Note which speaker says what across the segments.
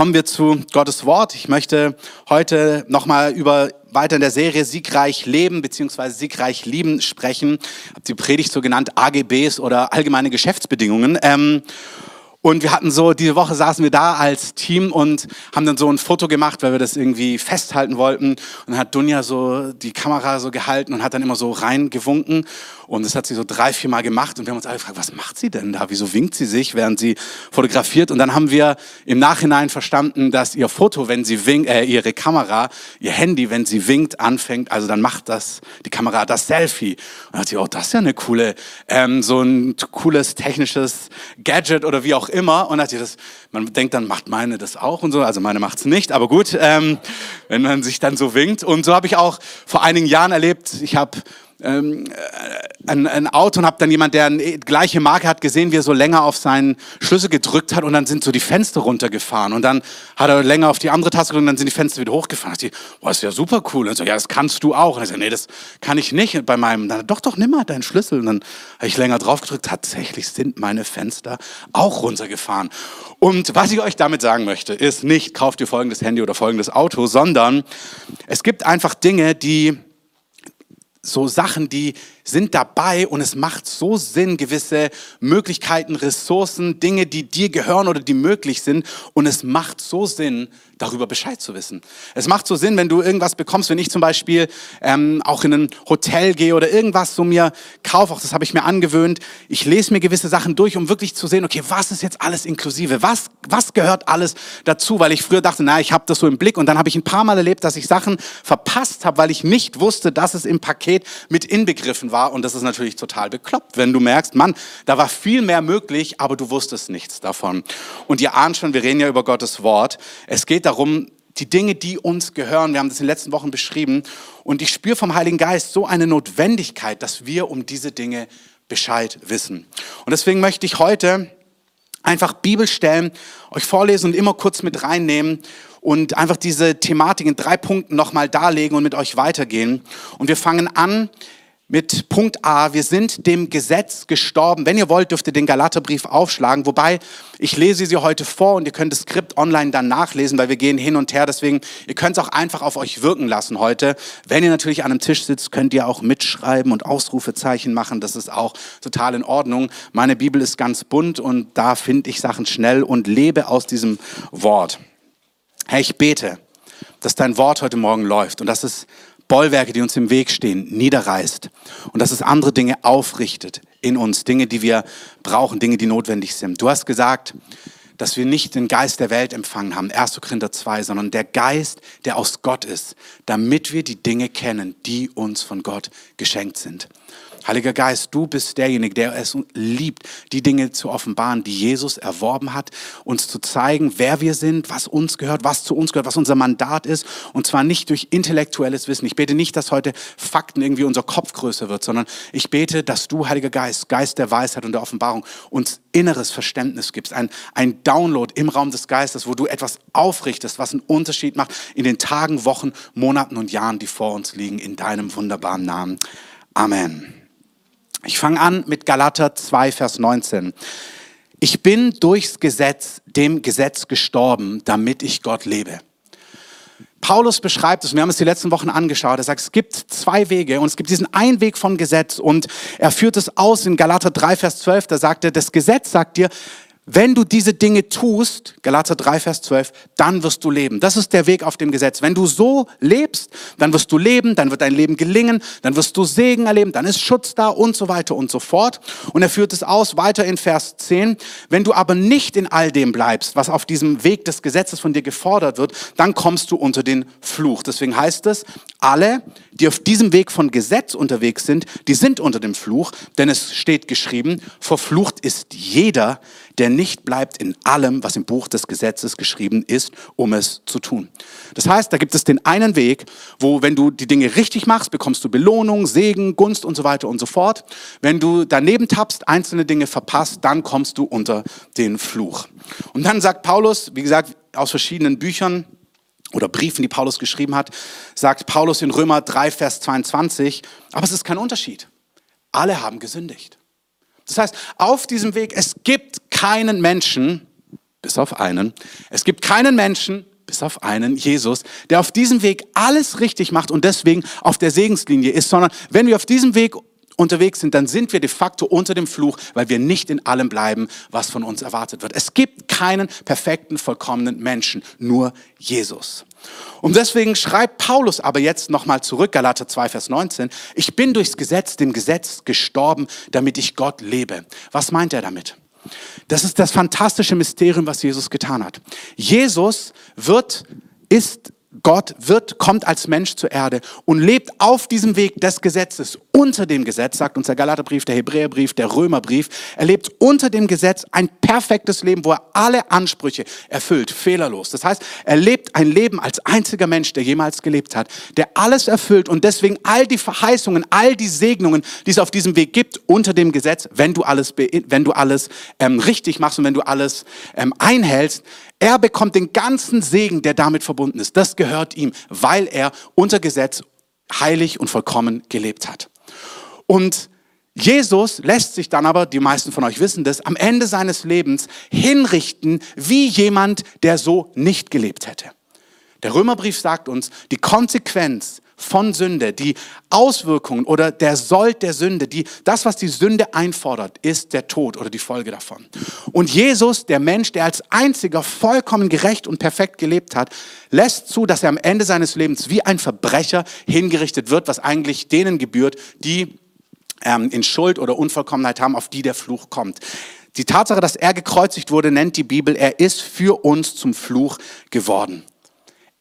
Speaker 1: kommen wir zu Gottes Wort. Ich möchte heute nochmal über weiter in der Serie Siegreich Leben bzw. Siegreich Lieben sprechen. Ich habe die Predigt so genannt AGBs oder allgemeine Geschäftsbedingungen. Ähm, und wir hatten so, diese Woche saßen wir da als Team und haben dann so ein Foto gemacht, weil wir das irgendwie festhalten wollten. Und dann hat Dunja so die Kamera so gehalten und hat dann immer so reingewunken. Und das hat sie so drei, vier Mal gemacht. Und wir haben uns alle gefragt, was macht sie denn da? Wieso winkt sie sich, während sie fotografiert? Und dann haben wir im Nachhinein verstanden, dass ihr Foto, wenn sie winkt, äh, ihre Kamera, ihr Handy, wenn sie winkt, anfängt. Also dann macht das, die Kamera das Selfie. Und dann hat sie, oh, das ist ja eine coole, ähm, so ein cooles technisches Gadget oder wie auch immer. Und das, man denkt dann, macht meine das auch und so. Also meine macht's nicht, aber gut, ähm, wenn man sich dann so winkt. Und so habe ich auch vor einigen Jahren erlebt, ich habe ähm, äh, ein, ein Auto und habe dann jemand, der eine gleiche Marke hat, gesehen, wie er so länger auf seinen Schlüssel gedrückt hat und dann sind so die Fenster runtergefahren und dann hat er länger auf die andere Taste gedrückt und dann sind die Fenster wieder hochgefahren. Ich, boah, ist ja super cool. Und so, ja, das kannst du auch. Und ich so, nee, das kann ich nicht bei meinem. Dann, doch, doch, nimm mal deinen Schlüssel. Und dann habe ich länger drauf gedrückt. Tatsächlich sind meine Fenster auch runtergefahren. Und was ich euch damit sagen möchte, ist nicht, kauft ihr folgendes Handy oder folgendes Auto, sondern es gibt einfach Dinge, die so Sachen, die sind dabei und es macht so Sinn, gewisse Möglichkeiten, Ressourcen, Dinge, die dir gehören oder die möglich sind. Und es macht so Sinn, darüber Bescheid zu wissen. Es macht so Sinn, wenn du irgendwas bekommst, wenn ich zum Beispiel ähm, auch in ein Hotel gehe oder irgendwas so mir kaufe, auch das habe ich mir angewöhnt, ich lese mir gewisse Sachen durch, um wirklich zu sehen, okay, was ist jetzt alles inklusive, was, was gehört alles dazu, weil ich früher dachte, na, ich habe das so im Blick und dann habe ich ein paar Mal erlebt, dass ich Sachen verpasst habe, weil ich nicht wusste, dass es im Paket mit inbegriffen war und das ist natürlich total bekloppt, wenn du merkst, Mann, da war viel mehr möglich, aber du wusstest nichts davon. Und ihr ahnt schon, wir reden ja über Gottes Wort. Es geht darum, die Dinge, die uns gehören, wir haben das in den letzten Wochen beschrieben, und ich spüre vom Heiligen Geist so eine Notwendigkeit, dass wir um diese Dinge Bescheid wissen. Und deswegen möchte ich heute einfach Bibelstellen euch vorlesen und immer kurz mit reinnehmen und einfach diese Thematik in drei Punkten nochmal darlegen und mit euch weitergehen. Und wir fangen an mit Punkt A, wir sind dem Gesetz gestorben. Wenn ihr wollt, dürft ihr den Galaterbrief aufschlagen. Wobei, ich lese sie heute vor und ihr könnt das Skript online dann nachlesen, weil wir gehen hin und her. Deswegen, ihr könnt es auch einfach auf euch wirken lassen heute. Wenn ihr natürlich an einem Tisch sitzt, könnt ihr auch mitschreiben und Ausrufezeichen machen. Das ist auch total in Ordnung. Meine Bibel ist ganz bunt und da finde ich Sachen schnell und lebe aus diesem Wort. Herr, ich bete, dass dein Wort heute Morgen läuft und dass es Bollwerke, die uns im Weg stehen, niederreißt und dass es andere Dinge aufrichtet in uns, Dinge, die wir brauchen, Dinge, die notwendig sind. Du hast gesagt, dass wir nicht den Geist der Welt empfangen haben, 1. Korinther 2, sondern der Geist, der aus Gott ist, damit wir die Dinge kennen, die uns von Gott geschenkt sind. Heiliger Geist, du bist derjenige, der es liebt, die Dinge zu offenbaren, die Jesus erworben hat, uns zu zeigen, wer wir sind, was uns gehört, was zu uns gehört, was unser Mandat ist. Und zwar nicht durch intellektuelles Wissen. Ich bete nicht, dass heute Fakten irgendwie unser Kopf größer wird, sondern ich bete, dass du, Heiliger Geist, Geist der Weisheit und der Offenbarung, uns inneres Verständnis gibst. Ein, ein Download im Raum des Geistes, wo du etwas aufrichtest, was einen Unterschied macht in den Tagen, Wochen, Monaten und Jahren, die vor uns liegen, in deinem wunderbaren Namen. Amen. Ich fange an mit Galater 2, Vers 19. Ich bin durchs Gesetz, dem Gesetz gestorben, damit ich Gott lebe. Paulus beschreibt es, wir haben es die letzten Wochen angeschaut, er sagt, es gibt zwei Wege und es gibt diesen einen Weg vom Gesetz und er führt es aus in Galater 3, Vers 12, da sagt er, das Gesetz sagt dir, wenn du diese Dinge tust, Galater 3, Vers 12, dann wirst du leben. Das ist der Weg auf dem Gesetz. Wenn du so lebst, dann wirst du leben, dann wird dein Leben gelingen, dann wirst du Segen erleben, dann ist Schutz da und so weiter und so fort. Und er führt es aus weiter in Vers 10. Wenn du aber nicht in all dem bleibst, was auf diesem Weg des Gesetzes von dir gefordert wird, dann kommst du unter den Fluch. Deswegen heißt es, alle, die auf diesem Weg von Gesetz unterwegs sind, die sind unter dem Fluch, denn es steht geschrieben, verflucht ist jeder, der nicht bleibt in allem, was im Buch des Gesetzes geschrieben ist, um es zu tun. Das heißt, da gibt es den einen Weg, wo wenn du die Dinge richtig machst, bekommst du Belohnung, Segen, Gunst und so weiter und so fort. Wenn du daneben tappst, einzelne Dinge verpasst, dann kommst du unter den Fluch. Und dann sagt Paulus, wie gesagt, aus verschiedenen Büchern, oder Briefen, die Paulus geschrieben hat, sagt Paulus in Römer 3, Vers 22, aber es ist kein Unterschied. Alle haben gesündigt. Das heißt, auf diesem Weg, es gibt keinen Menschen, bis auf einen. Es gibt keinen Menschen, bis auf einen, Jesus, der auf diesem Weg alles richtig macht und deswegen auf der Segenslinie ist, sondern wenn wir auf diesem Weg unterwegs sind, dann sind wir de facto unter dem Fluch, weil wir nicht in allem bleiben, was von uns erwartet wird. Es gibt keinen perfekten, vollkommenen Menschen, nur Jesus. Und deswegen schreibt Paulus aber jetzt nochmal zurück, Galater 2, Vers 19, ich bin durchs Gesetz, dem Gesetz gestorben, damit ich Gott lebe. Was meint er damit? Das ist das fantastische Mysterium, was Jesus getan hat. Jesus wird, ist Gott wird, kommt als Mensch zur Erde und lebt auf diesem Weg des Gesetzes, unter dem Gesetz, sagt uns der Galaterbrief, der Hebräerbrief, der Römerbrief. Er lebt unter dem Gesetz ein perfektes Leben, wo er alle Ansprüche erfüllt, fehlerlos. Das heißt, er lebt ein Leben als einziger Mensch, der jemals gelebt hat, der alles erfüllt und deswegen all die Verheißungen, all die Segnungen, die es auf diesem Weg gibt, unter dem Gesetz, wenn du alles, wenn du alles ähm, richtig machst und wenn du alles ähm, einhältst, er bekommt den ganzen Segen, der damit verbunden ist. Das gehört ihm, weil er unter Gesetz heilig und vollkommen gelebt hat. Und Jesus lässt sich dann aber, die meisten von euch wissen das, am Ende seines Lebens hinrichten wie jemand, der so nicht gelebt hätte. Der Römerbrief sagt uns, die Konsequenz von Sünde, die Auswirkungen oder der Sold der Sünde, die, das, was die Sünde einfordert, ist der Tod oder die Folge davon. Und Jesus, der Mensch, der als einziger vollkommen gerecht und perfekt gelebt hat, lässt zu, dass er am Ende seines Lebens wie ein Verbrecher hingerichtet wird, was eigentlich denen gebührt, die ähm, in Schuld oder Unvollkommenheit haben, auf die der Fluch kommt. Die Tatsache, dass er gekreuzigt wurde, nennt die Bibel, er ist für uns zum Fluch geworden.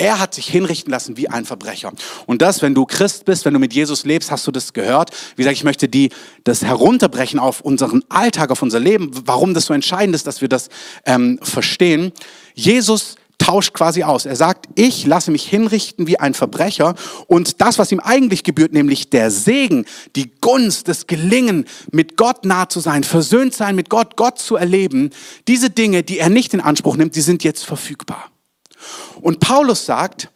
Speaker 1: Er hat sich hinrichten lassen wie ein Verbrecher. Und das, wenn du Christ bist, wenn du mit Jesus lebst, hast du das gehört. Wie gesagt, ich möchte die, das herunterbrechen auf unseren Alltag, auf unser Leben, warum das so entscheidend ist, dass wir das ähm, verstehen. Jesus tauscht quasi aus. Er sagt, ich lasse mich hinrichten wie ein Verbrecher und das, was ihm eigentlich gebührt, nämlich der Segen, die Gunst, das Gelingen, mit Gott nah zu sein, versöhnt sein mit Gott, Gott zu erleben, diese Dinge, die er nicht in Anspruch nimmt, die sind jetzt verfügbar. Und Paulus sagt,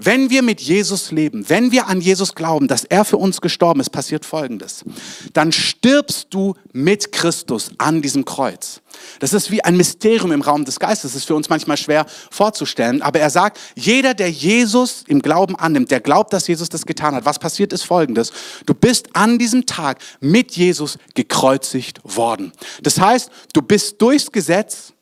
Speaker 1: wenn wir mit Jesus leben, wenn wir an Jesus glauben, dass er für uns gestorben ist, passiert Folgendes. Dann stirbst du mit Christus an diesem Kreuz. Das ist wie ein Mysterium im Raum des Geistes. Das ist für uns manchmal schwer vorzustellen. Aber er sagt, jeder, der Jesus im Glauben annimmt, der glaubt, dass Jesus das getan hat, was passiert ist Folgendes. Du bist an diesem Tag mit Jesus gekreuzigt worden. Das heißt, du bist durchs Gesetz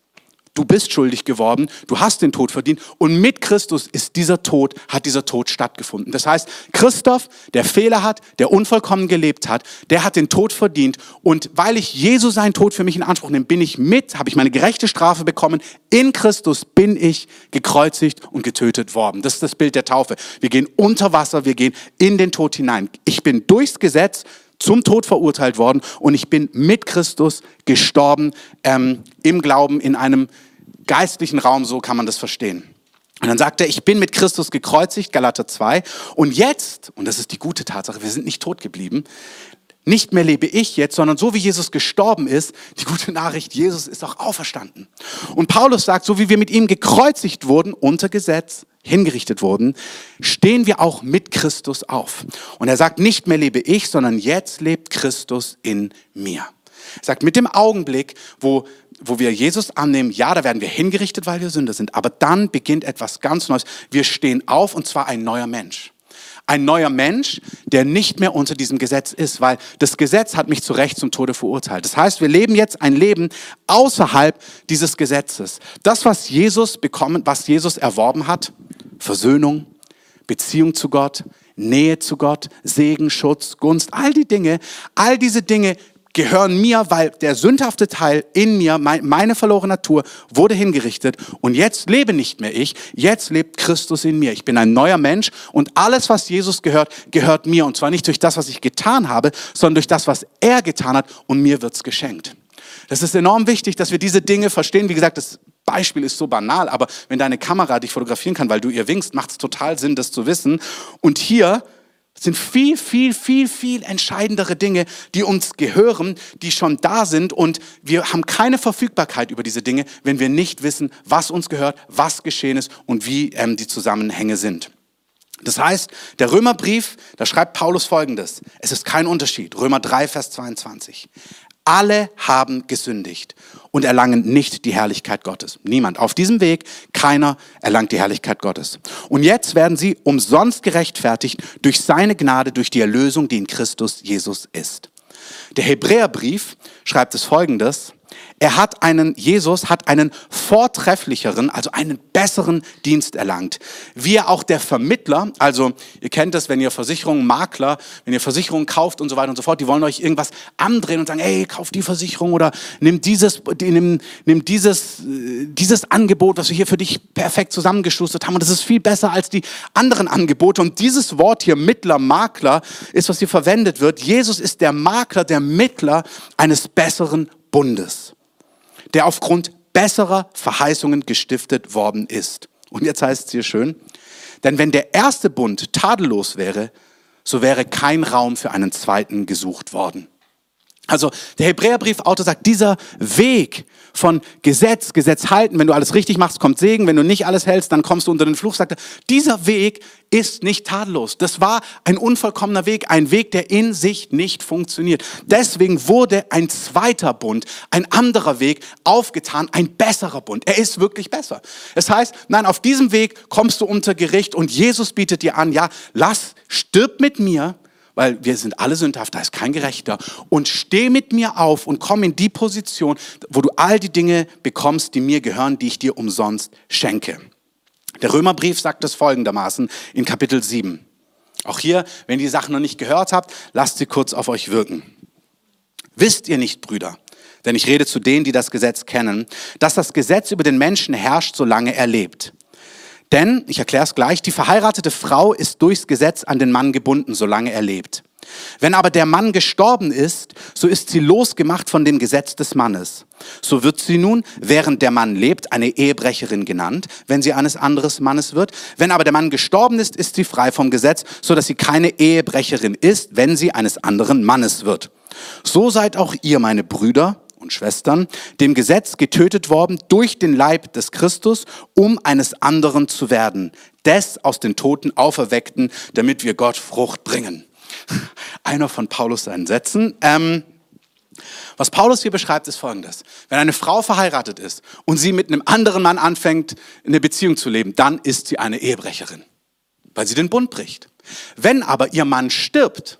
Speaker 1: Du bist schuldig geworden, du hast den Tod verdient und mit Christus ist dieser Tod, hat dieser Tod stattgefunden. Das heißt, Christoph, der Fehler hat, der unvollkommen gelebt hat, der hat den Tod verdient und weil ich Jesus seinen Tod für mich in Anspruch nehme, bin ich mit, habe ich meine gerechte Strafe bekommen. In Christus bin ich gekreuzigt und getötet worden. Das ist das Bild der Taufe. Wir gehen unter Wasser, wir gehen in den Tod hinein. Ich bin durchs Gesetz zum Tod verurteilt worden und ich bin mit Christus gestorben ähm, im Glauben in einem geistlichen Raum, so kann man das verstehen. Und dann sagt er, ich bin mit Christus gekreuzigt, Galater 2. Und jetzt, und das ist die gute Tatsache, wir sind nicht tot geblieben, nicht mehr lebe ich jetzt, sondern so wie Jesus gestorben ist, die gute Nachricht, Jesus ist auch auferstanden. Und Paulus sagt, so wie wir mit ihm gekreuzigt wurden, unter Gesetz, hingerichtet wurden, stehen wir auch mit Christus auf. Und er sagt, nicht mehr lebe ich, sondern jetzt lebt Christus in mir. Er sagt, mit dem Augenblick, wo wo wir Jesus annehmen, ja, da werden wir hingerichtet, weil wir Sünder sind, aber dann beginnt etwas ganz Neues. Wir stehen auf und zwar ein neuer Mensch. Ein neuer Mensch, der nicht mehr unter diesem Gesetz ist, weil das Gesetz hat mich zu Recht zum Tode verurteilt. Das heißt, wir leben jetzt ein Leben außerhalb dieses Gesetzes. Das, was Jesus bekommen, was Jesus erworben hat, Versöhnung, Beziehung zu Gott, Nähe zu Gott, Segen, Schutz, Gunst, all die Dinge, all diese Dinge gehören mir, weil der sündhafte Teil in mir, meine verlorene Natur, wurde hingerichtet und jetzt lebe nicht mehr ich, jetzt lebt Christus in mir. Ich bin ein neuer Mensch und alles, was Jesus gehört, gehört mir und zwar nicht durch das, was ich getan habe, sondern durch das, was er getan hat und mir wird's geschenkt. Das ist enorm wichtig, dass wir diese Dinge verstehen. Wie gesagt, das Beispiel ist so banal, aber wenn deine Kamera dich fotografieren kann, weil du ihr winkst, macht es total Sinn, das zu wissen. Und hier sind viel, viel, viel, viel entscheidendere Dinge, die uns gehören, die schon da sind und wir haben keine Verfügbarkeit über diese Dinge, wenn wir nicht wissen, was uns gehört, was geschehen ist und wie ähm, die Zusammenhänge sind. Das heißt, der Römerbrief, da schreibt Paulus Folgendes. Es ist kein Unterschied. Römer 3, Vers 22. Alle haben gesündigt und erlangen nicht die Herrlichkeit Gottes. Niemand. Auf diesem Weg, keiner erlangt die Herrlichkeit Gottes. Und jetzt werden sie umsonst gerechtfertigt durch seine Gnade, durch die Erlösung, die in Christus Jesus ist. Der Hebräerbrief schreibt es folgendes. Er hat einen, Jesus hat einen vortrefflicheren, also einen besseren Dienst erlangt. Wie auch der Vermittler, also ihr kennt das, wenn ihr Versicherungen, Makler, wenn ihr Versicherungen kauft und so weiter und so fort, die wollen euch irgendwas andrehen und sagen, hey, kauf die Versicherung oder nimm dieses, nimm, nimm dieses, dieses Angebot, was wir hier für dich perfekt zusammengeschustert haben und das ist viel besser als die anderen Angebote. Und dieses Wort hier, Mittler, Makler, ist, was hier verwendet wird. Jesus ist der Makler, der Mittler eines besseren Bundes der aufgrund besserer Verheißungen gestiftet worden ist. Und jetzt heißt es hier schön, denn wenn der erste Bund tadellos wäre, so wäre kein Raum für einen zweiten gesucht worden. Also der Hebräerbriefautor sagt, dieser Weg von Gesetz, Gesetz halten, wenn du alles richtig machst, kommt Segen, wenn du nicht alles hältst, dann kommst du unter den Fluch, sagt er, dieser Weg ist nicht tadellos. Das war ein unvollkommener Weg, ein Weg, der in sich nicht funktioniert. Deswegen wurde ein zweiter Bund, ein anderer Weg aufgetan, ein besserer Bund. Er ist wirklich besser. Es heißt, nein, auf diesem Weg kommst du unter Gericht und Jesus bietet dir an, ja, lass, stirb mit mir, weil wir sind alle sündhaft, da ist kein Gerechter. Und steh mit mir auf und komm in die Position, wo du all die Dinge bekommst, die mir gehören, die ich dir umsonst schenke. Der Römerbrief sagt es folgendermaßen in Kapitel 7. Auch hier, wenn ihr die Sachen noch nicht gehört habt, lasst sie kurz auf euch wirken. Wisst ihr nicht, Brüder, denn ich rede zu denen, die das Gesetz kennen, dass das Gesetz über den Menschen herrscht, solange er lebt. Denn, ich erkläre es gleich, die verheiratete Frau ist durchs Gesetz an den Mann gebunden, solange er lebt. Wenn aber der Mann gestorben ist, so ist sie losgemacht von dem Gesetz des Mannes. So wird sie nun, während der Mann lebt, eine Ehebrecherin genannt, wenn sie eines anderes Mannes wird. Wenn aber der Mann gestorben ist, ist sie frei vom Gesetz, so dass sie keine Ehebrecherin ist, wenn sie eines anderen Mannes wird. So seid auch ihr, meine Brüder, und Schwestern, dem Gesetz getötet worden durch den Leib des Christus, um eines anderen zu werden, des aus den Toten auferweckten, damit wir Gott Frucht bringen. Einer von Paulus seinen Sätzen. Ähm, was Paulus hier beschreibt, ist folgendes. Wenn eine Frau verheiratet ist und sie mit einem anderen Mann anfängt, eine Beziehung zu leben, dann ist sie eine Ehebrecherin, weil sie den Bund bricht. Wenn aber ihr Mann stirbt,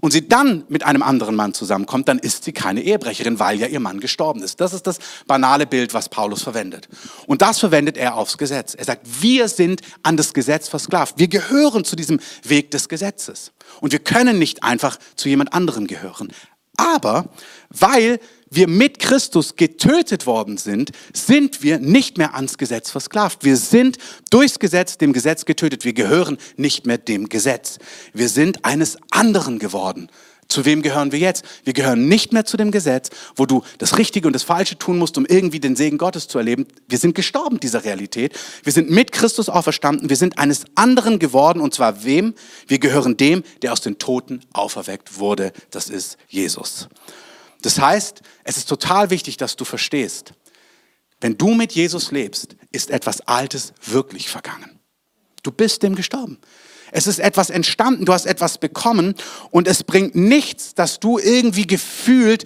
Speaker 1: und sie dann mit einem anderen Mann zusammenkommt, dann ist sie keine Ehebrecherin, weil ja ihr Mann gestorben ist. Das ist das banale Bild, was Paulus verwendet. Und das verwendet er aufs Gesetz. Er sagt, wir sind an das Gesetz versklavt. Wir gehören zu diesem Weg des Gesetzes. Und wir können nicht einfach zu jemand anderem gehören. Aber weil wir mit Christus getötet worden sind, sind wir nicht mehr ans Gesetz versklavt. Wir sind durchs Gesetz dem Gesetz getötet. Wir gehören nicht mehr dem Gesetz. Wir sind eines anderen geworden. Zu wem gehören wir jetzt? Wir gehören nicht mehr zu dem Gesetz, wo du das Richtige und das Falsche tun musst, um irgendwie den Segen Gottes zu erleben. Wir sind gestorben dieser Realität. Wir sind mit Christus auferstanden. Wir sind eines anderen geworden. Und zwar wem? Wir gehören dem, der aus den Toten auferweckt wurde. Das ist Jesus. Das heißt, es ist total wichtig, dass du verstehst, wenn du mit Jesus lebst, ist etwas Altes wirklich vergangen. Du bist dem gestorben. Es ist etwas entstanden, du hast etwas bekommen und es bringt nichts, dass du irgendwie gefühlt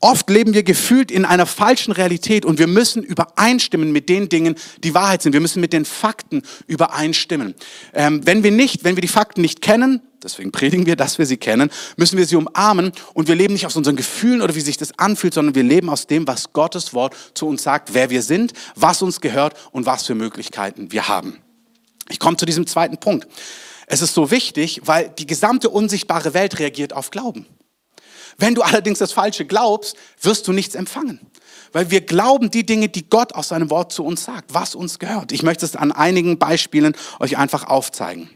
Speaker 1: Oft leben wir gefühlt in einer falschen Realität und wir müssen übereinstimmen mit den Dingen, die Wahrheit sind. Wir müssen mit den Fakten übereinstimmen. Ähm, wenn wir nicht, wenn wir die Fakten nicht kennen, deswegen predigen wir, dass wir sie kennen, müssen wir sie umarmen und wir leben nicht aus unseren Gefühlen oder wie sich das anfühlt, sondern wir leben aus dem, was Gottes Wort zu uns sagt, wer wir sind, was uns gehört und was für Möglichkeiten wir haben. Ich komme zu diesem zweiten Punkt. Es ist so wichtig, weil die gesamte unsichtbare Welt reagiert auf Glauben. Wenn du allerdings das Falsche glaubst, wirst du nichts empfangen. Weil wir glauben die Dinge, die Gott aus seinem Wort zu uns sagt, was uns gehört. Ich möchte es an einigen Beispielen euch einfach aufzeigen.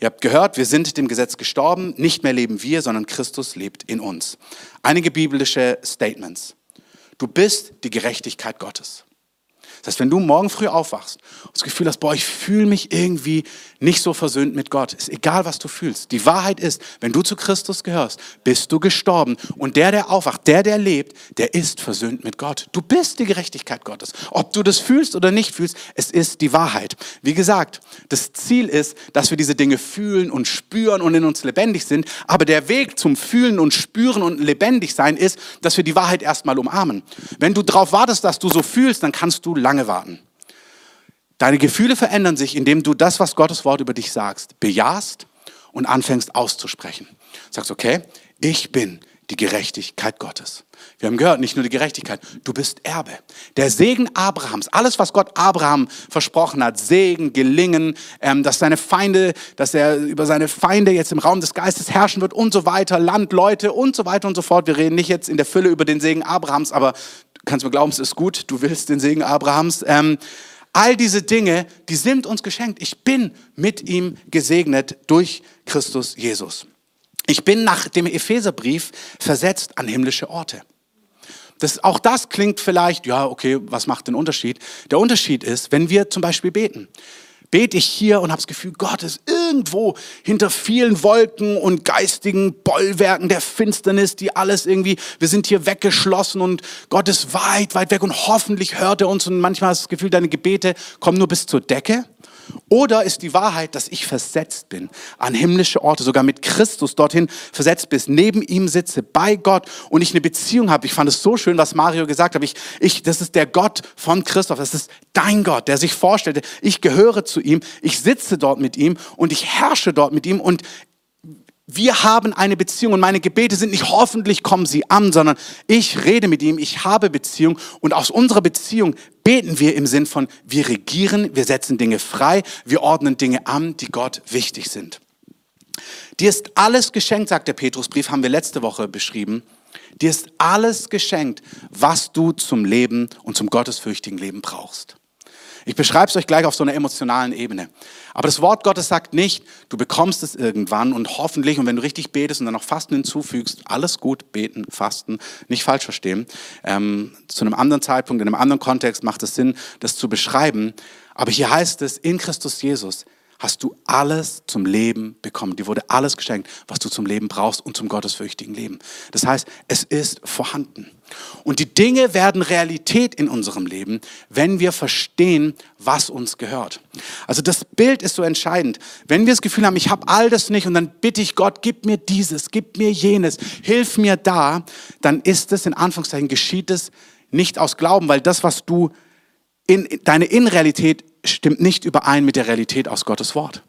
Speaker 1: Ihr habt gehört, wir sind dem Gesetz gestorben, nicht mehr leben wir, sondern Christus lebt in uns. Einige biblische Statements. Du bist die Gerechtigkeit Gottes. Das heißt, wenn du morgen früh aufwachst und das Gefühl hast, boah, ich fühle mich irgendwie nicht so versöhnt mit Gott, ist egal, was du fühlst. Die Wahrheit ist, wenn du zu Christus gehörst, bist du gestorben. Und der, der aufwacht, der, der lebt, der ist versöhnt mit Gott. Du bist die Gerechtigkeit Gottes. Ob du das fühlst oder nicht fühlst, es ist die Wahrheit. Wie gesagt, das Ziel ist, dass wir diese Dinge fühlen und spüren und in uns lebendig sind. Aber der Weg zum Fühlen und Spüren und lebendig sein ist, dass wir die Wahrheit erstmal umarmen. Wenn du darauf wartest, dass du so fühlst, dann kannst du lange warten. Deine Gefühle verändern sich, indem du das, was Gottes Wort über dich sagst, bejahst und anfängst auszusprechen. Sagst, okay, ich bin die Gerechtigkeit Gottes. Wir haben gehört, nicht nur die Gerechtigkeit, du bist Erbe. Der Segen Abrahams, alles, was Gott Abraham versprochen hat, Segen, Gelingen, ähm, dass seine Feinde, dass er über seine Feinde jetzt im Raum des Geistes herrschen wird und so weiter, Land, Leute und so weiter und so fort. Wir reden nicht jetzt in der Fülle über den Segen Abrahams, aber kannst mir glauben, es ist gut, du willst den Segen Abrahams. Ähm, all diese Dinge, die sind uns geschenkt. Ich bin mit ihm gesegnet durch Christus Jesus. Ich bin nach dem Epheserbrief versetzt an himmlische Orte. Das, auch das klingt vielleicht, ja, okay, was macht den Unterschied? Der Unterschied ist, wenn wir zum Beispiel beten. Bete ich hier und habe das Gefühl, Gott ist irgendwo hinter vielen Wolken und geistigen Bollwerken der Finsternis, die alles irgendwie, wir sind hier weggeschlossen und Gott ist weit, weit weg und hoffentlich hört er uns und manchmal hast du das Gefühl, deine Gebete kommen nur bis zur Decke. Oder ist die Wahrheit, dass ich versetzt bin an himmlische Orte, sogar mit Christus dorthin versetzt bist, neben ihm sitze, bei Gott und ich eine Beziehung habe. Ich fand es so schön, was Mario gesagt hat. Ich, ich, das ist der Gott von Christoph, das ist dein Gott, der sich vorstellte, ich gehöre zu ihm, ich sitze dort mit ihm und ich herrsche dort mit ihm und wir haben eine Beziehung und meine Gebete sind nicht hoffentlich kommen sie an, sondern ich rede mit ihm, ich habe Beziehung und aus unserer Beziehung beten wir im Sinn von, wir regieren, wir setzen Dinge frei, wir ordnen Dinge an, die Gott wichtig sind. Dir ist alles geschenkt, sagt der Petrusbrief, haben wir letzte Woche beschrieben. Dir ist alles geschenkt, was du zum Leben und zum gottesfürchtigen Leben brauchst. Ich beschreibe es euch gleich auf so einer emotionalen Ebene. Aber das Wort Gottes sagt nicht, du bekommst es irgendwann und hoffentlich, und wenn du richtig betest und dann noch Fasten hinzufügst, alles gut, beten, fasten, nicht falsch verstehen. Ähm, zu einem anderen Zeitpunkt, in einem anderen Kontext macht es Sinn, das zu beschreiben. Aber hier heißt es, in Christus Jesus hast du alles zum Leben bekommen. Dir wurde alles geschenkt, was du zum Leben brauchst und zum gottesfürchtigen Leben. Das heißt, es ist vorhanden. Und die Dinge werden Realität in unserem Leben, wenn wir verstehen, was uns gehört. Also das Bild ist so entscheidend. Wenn wir das Gefühl haben, ich habe all das nicht und dann bitte ich Gott, gib mir dieses, gib mir jenes, hilf mir da, dann ist es in Anführungszeichen geschieht es nicht aus Glauben, weil das, was du in deine Innenrealität stimmt nicht überein mit der Realität aus Gottes Wort.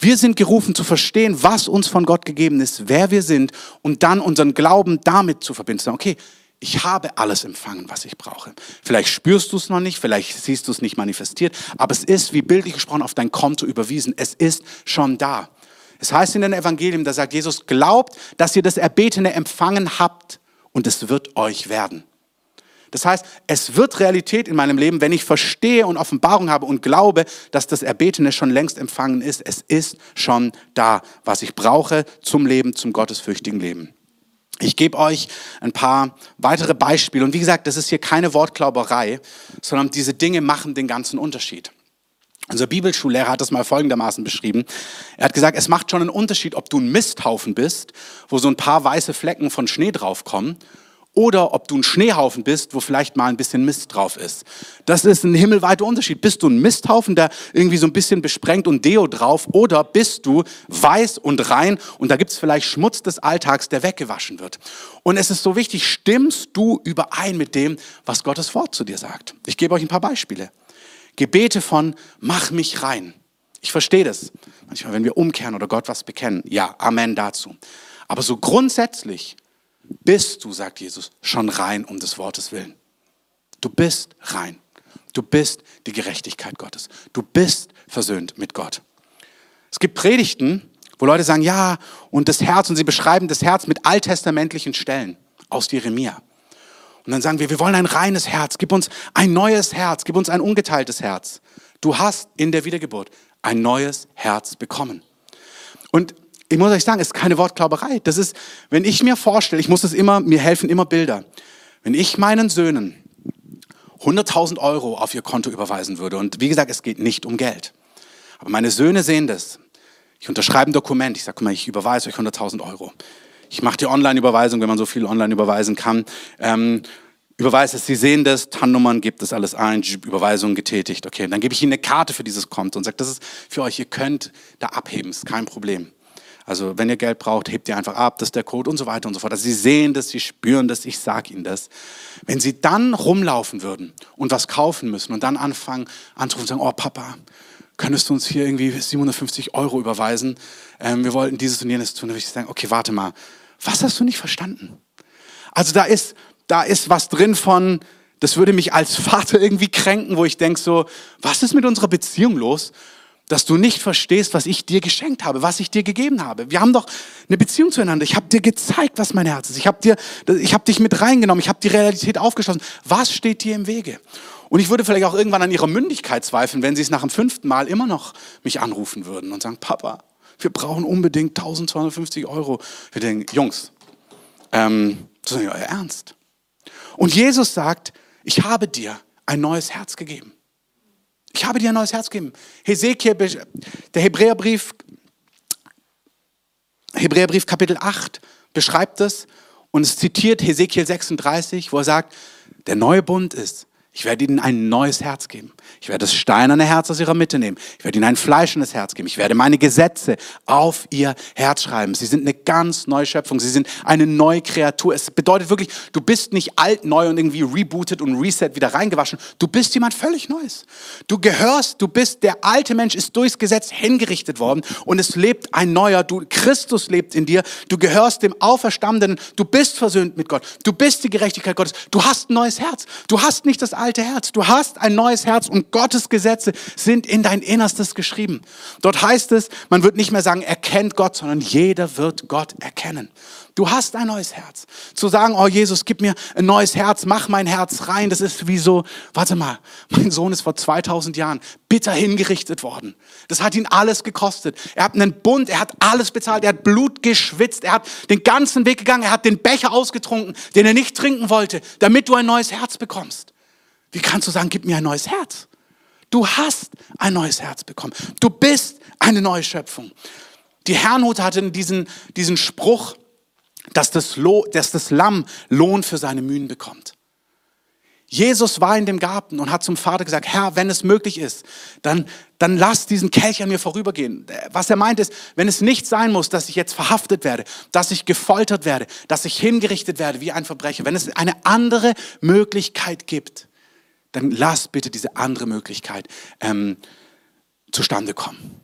Speaker 1: Wir sind gerufen zu verstehen, was uns von Gott gegeben ist, wer wir sind und dann unseren Glauben damit zu verbinden. Okay, ich habe alles empfangen, was ich brauche. Vielleicht spürst du es noch nicht, vielleicht siehst du es nicht manifestiert, aber es ist, wie bildlich gesprochen, auf dein Konto überwiesen. Es ist schon da. Es heißt in den Evangelien, da sagt Jesus, glaubt, dass ihr das Erbetene empfangen habt und es wird euch werden. Das heißt, es wird Realität in meinem Leben, wenn ich verstehe und Offenbarung habe und glaube, dass das Erbetene schon längst empfangen ist. Es ist schon da, was ich brauche zum Leben, zum gottesfürchtigen Leben. Ich gebe euch ein paar weitere Beispiele. Und wie gesagt, das ist hier keine Wortklauberei, sondern diese Dinge machen den ganzen Unterschied. Unser Bibelschullehrer hat das mal folgendermaßen beschrieben. Er hat gesagt, es macht schon einen Unterschied, ob du ein Misthaufen bist, wo so ein paar weiße Flecken von Schnee draufkommen, oder ob du ein Schneehaufen bist, wo vielleicht mal ein bisschen Mist drauf ist. Das ist ein himmelweiter Unterschied. Bist du ein Misthaufen, der irgendwie so ein bisschen besprengt und Deo drauf, oder bist du weiß und rein und da gibt es vielleicht Schmutz des Alltags, der weggewaschen wird. Und es ist so wichtig, stimmst du überein mit dem, was Gottes Wort zu dir sagt? Ich gebe euch ein paar Beispiele. Gebete von, mach mich rein. Ich verstehe das. Manchmal, wenn wir umkehren oder Gott was bekennen. Ja, Amen dazu. Aber so grundsätzlich, bist du, sagt Jesus, schon rein um des Wortes willen. Du bist rein. Du bist die Gerechtigkeit Gottes. Du bist versöhnt mit Gott. Es gibt Predigten, wo Leute sagen, ja, und das Herz, und sie beschreiben das Herz mit alttestamentlichen Stellen aus Jeremia. Und dann sagen wir, wir wollen ein reines Herz, gib uns ein neues Herz, gib uns ein ungeteiltes Herz. Du hast in der Wiedergeburt ein neues Herz bekommen. Und ich muss euch sagen, es ist keine Wortklauberei. Das ist, wenn ich mir vorstelle, ich muss es immer, mir helfen immer Bilder. Wenn ich meinen Söhnen 100.000 Euro auf ihr Konto überweisen würde. Und wie gesagt, es geht nicht um Geld. Aber meine Söhne sehen das. Ich unterschreibe ein Dokument. Ich sage, guck mal, ich überweise euch 100.000 Euro. Ich mache die Online-Überweisung, wenn man so viel online überweisen kann. Ähm, überweise es, Sie sehen das, TAN-Nummern gibt es alles ein, Überweisung getätigt. Okay, dann gebe ich Ihnen eine Karte für dieses Konto und sage, das ist für euch, ihr könnt da abheben, ist kein Problem. Also wenn ihr Geld braucht, hebt ihr einfach ab, das ist der Code und so weiter und so fort. Also Sie sehen das, Sie spüren das, ich sage Ihnen das. Wenn Sie dann rumlaufen würden und was kaufen müssen und dann anfangen anzurufen und sagen, oh Papa, könntest du uns hier irgendwie 750 Euro überweisen? Ähm, wir wollten dieses und jenes tun. Dann würde ich sagen, okay, warte mal, was hast du nicht verstanden? Also da ist, da ist was drin von, das würde mich als Vater irgendwie kränken, wo ich denke so, was ist mit unserer Beziehung los? Dass du nicht verstehst, was ich dir geschenkt habe, was ich dir gegeben habe. Wir haben doch eine Beziehung zueinander. Ich habe dir gezeigt, was mein Herz ist. Ich habe dir, ich habe dich mit reingenommen. Ich habe die Realität aufgeschlossen. Was steht dir im Wege? Und ich würde vielleicht auch irgendwann an ihrer Mündigkeit zweifeln, wenn sie es nach dem fünften Mal immer noch mich anrufen würden und sagen, Papa, wir brauchen unbedingt 1250 Euro. Wir denken, Jungs, ähm, das ist nicht euer Ernst. Und Jesus sagt, ich habe dir ein neues Herz gegeben. Ich habe dir ein neues Herz gegeben. Hesekiel, der Hebräerbrief, Hebräerbrief Kapitel 8 beschreibt es und es zitiert Hesekiel 36, wo er sagt, der neue Bund ist, ich werde ihnen ein neues Herz geben. Ich werde das steinerne Herz aus ihrer Mitte nehmen. Ich werde ihnen ein fleischendes Herz geben. Ich werde meine Gesetze auf ihr Herz schreiben. Sie sind eine ganz neue Schöpfung. Sie sind eine neue Kreatur. Es bedeutet wirklich, du bist nicht alt, neu und irgendwie rebootet und reset wieder reingewaschen. Du bist jemand völlig Neues. Du gehörst, du bist, der alte Mensch ist durchs Gesetz hingerichtet worden und es lebt ein neuer. Du, Christus lebt in dir. Du gehörst dem Auferstandenen. Du bist versöhnt mit Gott. Du bist die Gerechtigkeit Gottes. Du hast ein neues Herz. Du hast nicht das alte alte Herz. Du hast ein neues Herz und Gottes Gesetze sind in dein Innerstes geschrieben. Dort heißt es, man wird nicht mehr sagen, er kennt Gott, sondern jeder wird Gott erkennen. Du hast ein neues Herz. Zu sagen, oh Jesus, gib mir ein neues Herz, mach mein Herz rein, das ist wie so, warte mal, mein Sohn ist vor 2000 Jahren bitter hingerichtet worden. Das hat ihn alles gekostet. Er hat einen Bund, er hat alles bezahlt, er hat Blut geschwitzt, er hat den ganzen Weg gegangen, er hat den Becher ausgetrunken, den er nicht trinken wollte, damit du ein neues Herz bekommst. Wie kannst du sagen, gib mir ein neues Herz? Du hast ein neues Herz bekommen. Du bist eine neue Schöpfung. Die Herrnhut hatte diesen, diesen Spruch, dass das, Lo, dass das Lamm Lohn für seine Mühen bekommt. Jesus war in dem Garten und hat zum Vater gesagt, Herr, wenn es möglich ist, dann, dann lass diesen Kelch an mir vorübergehen. Was er meint ist, wenn es nicht sein muss, dass ich jetzt verhaftet werde, dass ich gefoltert werde, dass ich hingerichtet werde wie ein Verbrecher, wenn es eine andere Möglichkeit gibt, dann lass bitte diese andere Möglichkeit ähm, zustande kommen.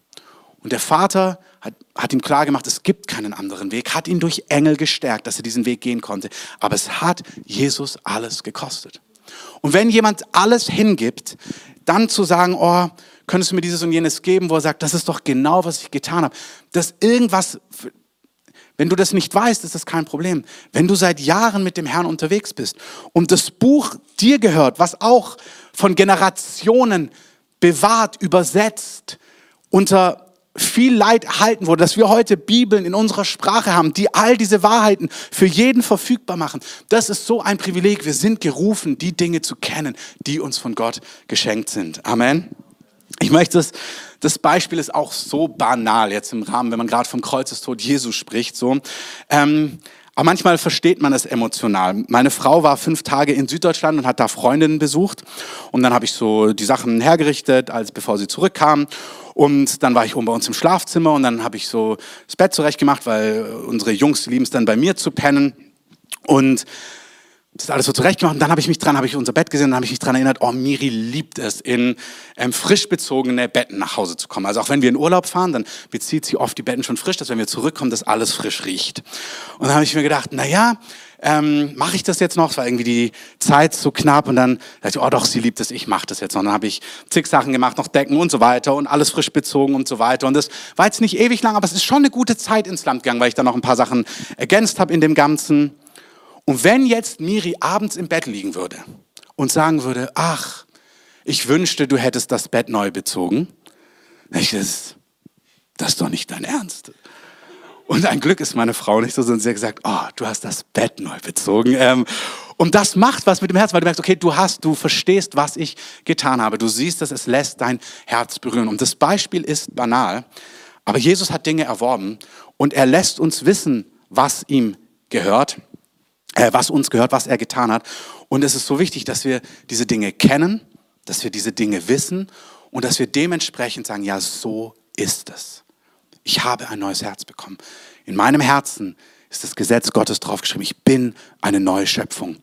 Speaker 1: Und der Vater hat, hat ihm klar gemacht, es gibt keinen anderen Weg, hat ihn durch Engel gestärkt, dass er diesen Weg gehen konnte. Aber es hat Jesus alles gekostet. Und wenn jemand alles hingibt, dann zu sagen, oh, könntest du mir dieses und jenes geben, wo er sagt, das ist doch genau, was ich getan habe, dass irgendwas wenn du das nicht weißt, ist das kein Problem. Wenn du seit Jahren mit dem Herrn unterwegs bist und das Buch dir gehört, was auch von Generationen bewahrt, übersetzt, unter viel Leid erhalten wurde, dass wir heute Bibeln in unserer Sprache haben, die all diese Wahrheiten für jeden verfügbar machen. Das ist so ein Privileg. Wir sind gerufen, die Dinge zu kennen, die uns von Gott geschenkt sind. Amen. Ich möchte das, das Beispiel ist auch so banal jetzt im Rahmen, wenn man gerade vom Kreuzestod Jesu spricht, so. Ähm, aber manchmal versteht man es emotional. Meine Frau war fünf Tage in Süddeutschland und hat da Freundinnen besucht. Und dann habe ich so die Sachen hergerichtet, als bevor sie zurückkam. Und dann war ich oben bei uns im Schlafzimmer und dann habe ich so das Bett zurechtgemacht, weil unsere Jungs lieben es dann bei mir zu pennen. Und das ist alles so zurechtgemacht. Und dann habe ich mich dran, habe ich unser Bett gesehen, dann habe ich mich dran erinnert, oh, Miri liebt es, in ähm, frisch bezogene Betten nach Hause zu kommen. Also auch wenn wir in Urlaub fahren, dann bezieht sie oft die Betten schon frisch, dass wenn wir zurückkommen, das alles frisch riecht. Und dann habe ich mir gedacht, na ja, ähm, mache ich das jetzt noch? Es war irgendwie die Zeit so knapp und dann dachte ich, oh doch, sie liebt es, ich mache das jetzt noch. Und dann habe ich zig Sachen gemacht, noch Decken und so weiter und alles frisch bezogen und so weiter. Und das war jetzt nicht ewig lang, aber es ist schon eine gute Zeit ins Land gegangen, weil ich dann noch ein paar Sachen ergänzt habe in dem Ganzen. Und wenn jetzt Miri abends im Bett liegen würde und sagen würde, ach, ich wünschte, du hättest das Bett neu bezogen, ich, das, das ist doch nicht dein Ernst. Und ein Glück ist meine Frau nicht so, sondern sie hat gesagt, oh, du hast das Bett neu bezogen. Ähm, Und das macht was mit dem Herzen, weil du merkst, okay, du hast, du verstehst, was ich getan habe. Du siehst dass es lässt dein Herz berühren. Und das Beispiel ist banal, aber Jesus hat Dinge erworben und er lässt uns wissen, was ihm gehört, was uns gehört, was er getan hat. Und es ist so wichtig, dass wir diese Dinge kennen, dass wir diese Dinge wissen und dass wir dementsprechend sagen, ja, so ist es. Ich habe ein neues Herz bekommen. In meinem Herzen ist das Gesetz Gottes draufgeschrieben. Ich bin eine neue Schöpfung.